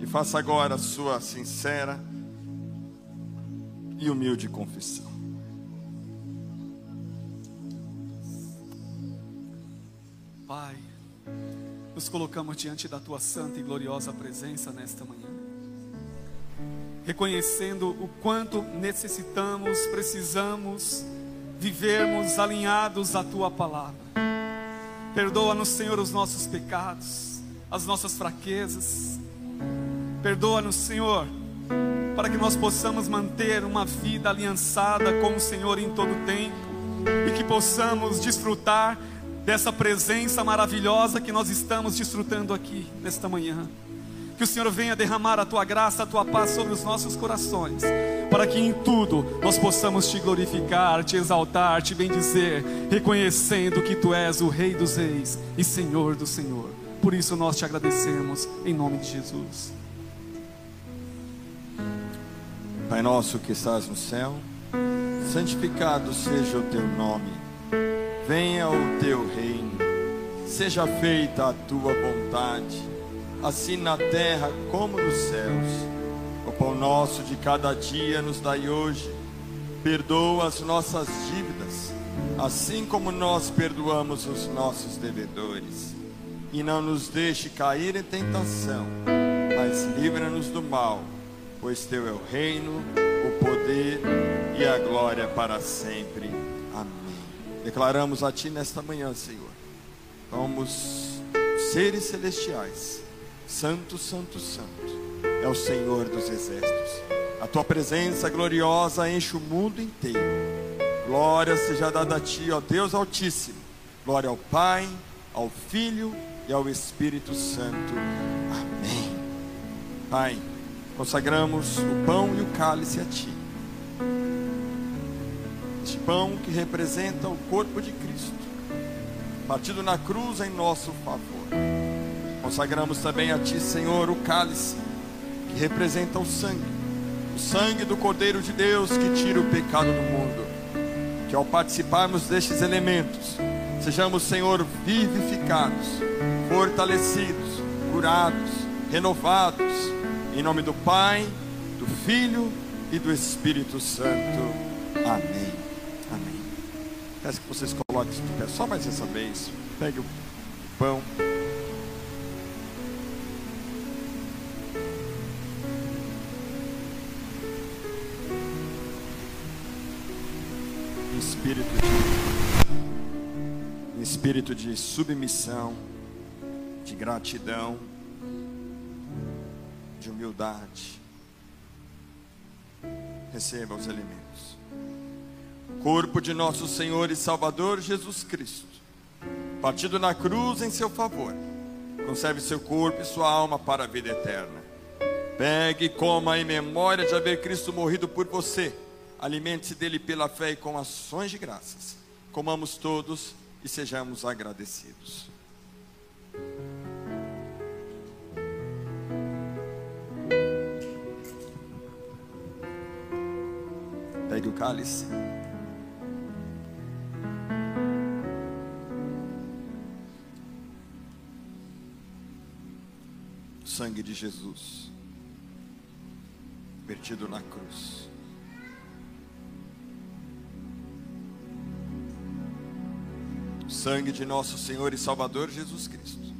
e faça agora a sua sincera e humilde confissão. Pai, nos colocamos diante da tua santa e gloriosa presença nesta manhã, reconhecendo o quanto necessitamos, precisamos vivermos alinhados à tua palavra. Perdoa-nos, Senhor, os nossos pecados as nossas fraquezas. Perdoa-nos, Senhor, para que nós possamos manter uma vida aliançada com o Senhor em todo o tempo e que possamos desfrutar dessa presença maravilhosa que nós estamos desfrutando aqui nesta manhã. Que o Senhor venha derramar a tua graça, a tua paz sobre os nossos corações, para que em tudo nós possamos te glorificar, te exaltar, te bendizer, reconhecendo que tu és o Rei dos Reis e Senhor do Senhor. Por isso nós te agradecemos em nome de Jesus. Pai nosso que estás no céu, santificado seja o teu nome. Venha o teu reino. Seja feita a tua vontade, assim na terra como nos céus. O pão nosso de cada dia nos dai hoje. Perdoa as nossas dívidas, assim como nós perdoamos os nossos devedores e não nos deixe cair em tentação, mas livra-nos do mal, pois teu é o reino, o poder e a glória para sempre. Amém. Declaramos a ti nesta manhã, Senhor. Somos seres celestiais. Santo, santo, santo é o Senhor dos exércitos. A tua presença gloriosa enche o mundo inteiro. Glória seja dada a ti, ó Deus Altíssimo. Glória ao Pai, ao Filho e ao Espírito Santo. Amém. Pai, consagramos o pão e o cálice a Ti. Este pão que representa o corpo de Cristo, partido na cruz em nosso favor. Consagramos também a Ti, Senhor, o cálice que representa o sangue, o sangue do Cordeiro de Deus que tira o pecado do mundo. Que ao participarmos destes elementos, Sejamos, Senhor, vivificados, fortalecidos, curados, renovados, em nome do Pai, do Filho e do Espírito Santo. Amém. Amém. Peço que vocês coloquem de pé só mais essa vez. Pegue o pão. Espírito de espírito de submissão, de gratidão, de humildade. Receba os elementos. Corpo de nosso Senhor e Salvador Jesus Cristo, partido na cruz em seu favor, conserve seu corpo e sua alma para a vida eterna. Pegue e coma em memória de haver Cristo morrido por você alimente-se dele pela fé e com ações de graças. Comamos todos e sejamos agradecidos. Pegue o cálice. O sangue de Jesus, vertido na cruz. Sangue de nosso Senhor e Salvador Jesus Cristo,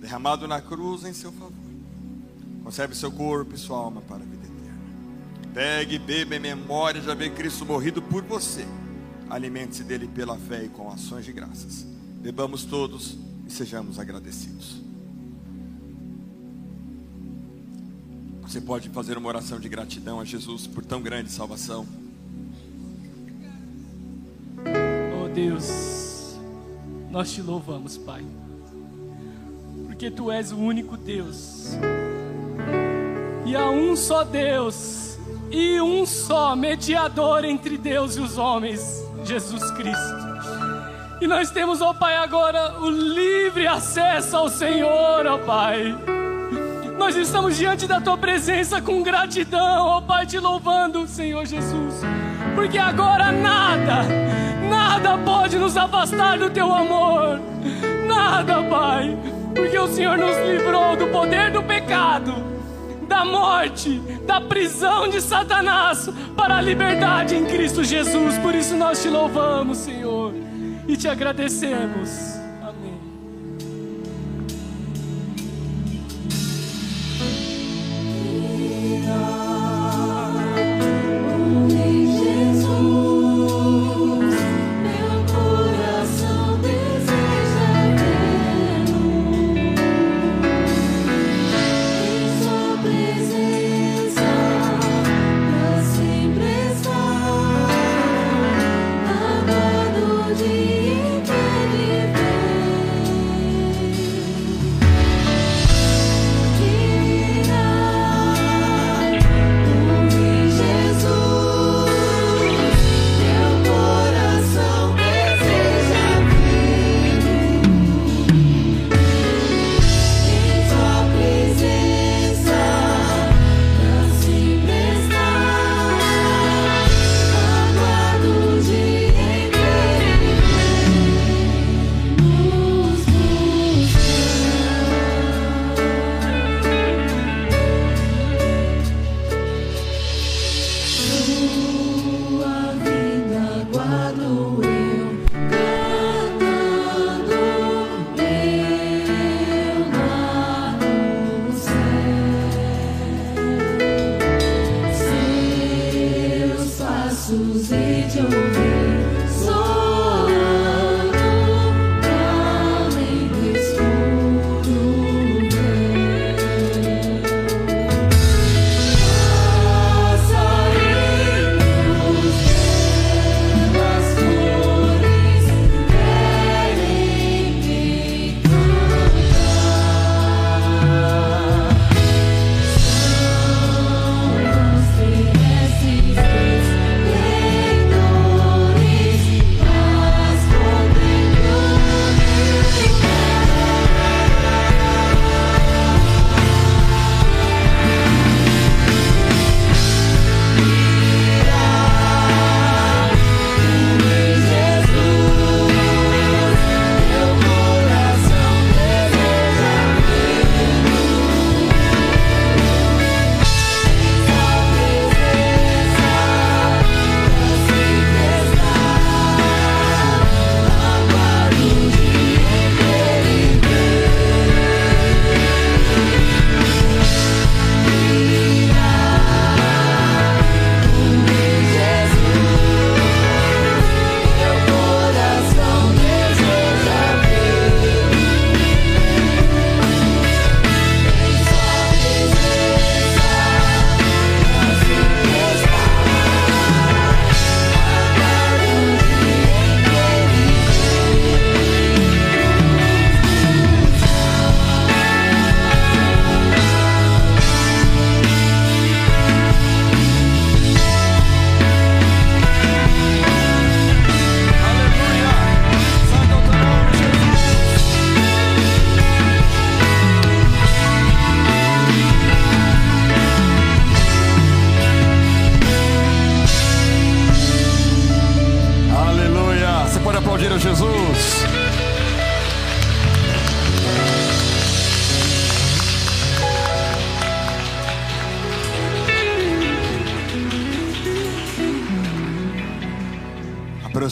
derramado na cruz em seu favor. Conserve seu corpo e sua alma para a vida eterna. Pegue beba em memória de haver Cristo morrido por você. Alimente-se dele pela fé e com ações de graças. Bebamos todos e sejamos agradecidos. Você pode fazer uma oração de gratidão a Jesus por tão grande salvação. Oh Deus, nós te louvamos, Pai, porque Tu és o único Deus, e há um só Deus, e um só mediador entre Deus e os homens, Jesus Cristo. E nós temos, ó Pai, agora o livre acesso ao Senhor, ó Pai. Nós estamos diante da tua presença com gratidão, ó Pai, te louvando, Senhor Jesus, porque agora nada, nada pode nos afastar do teu amor, nada, Pai, porque o Senhor nos livrou do poder do pecado, da morte, da prisão de Satanás, para a liberdade em Cristo Jesus. Por isso nós te louvamos, Senhor, e te agradecemos.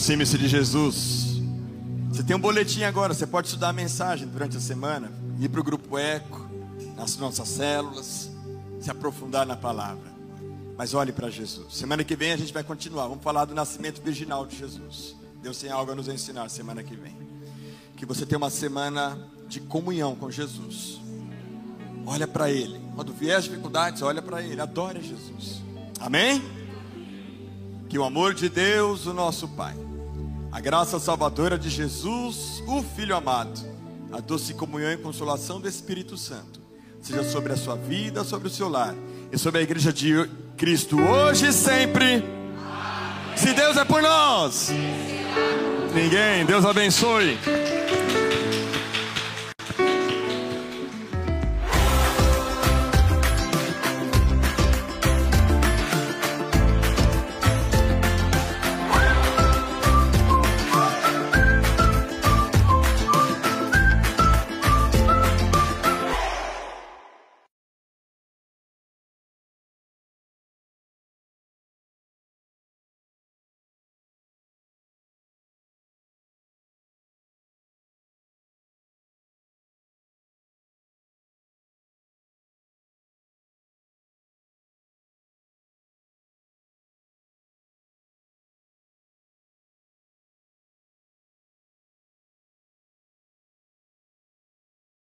Aproxime-se de Jesus. Você tem um boletim agora, você pode estudar a mensagem durante a semana, ir para o grupo Eco, nas nossas células, se aprofundar na palavra. Mas olhe para Jesus. Semana que vem a gente vai continuar. Vamos falar do nascimento virginal de Jesus. Deus tem algo a nos ensinar semana que vem. Que você tenha uma semana de comunhão com Jesus. Olha para Ele. Quando vier as dificuldades, olha para Ele. Adore Jesus. Amém? Que o amor de Deus, o nosso Pai, a graça salvadora de Jesus, o Filho amado, a doce comunhão e consolação do Espírito Santo, seja sobre a sua vida, sobre o seu lar e sobre a igreja de Cristo hoje e sempre. Se Deus é por nós, ninguém, Deus abençoe.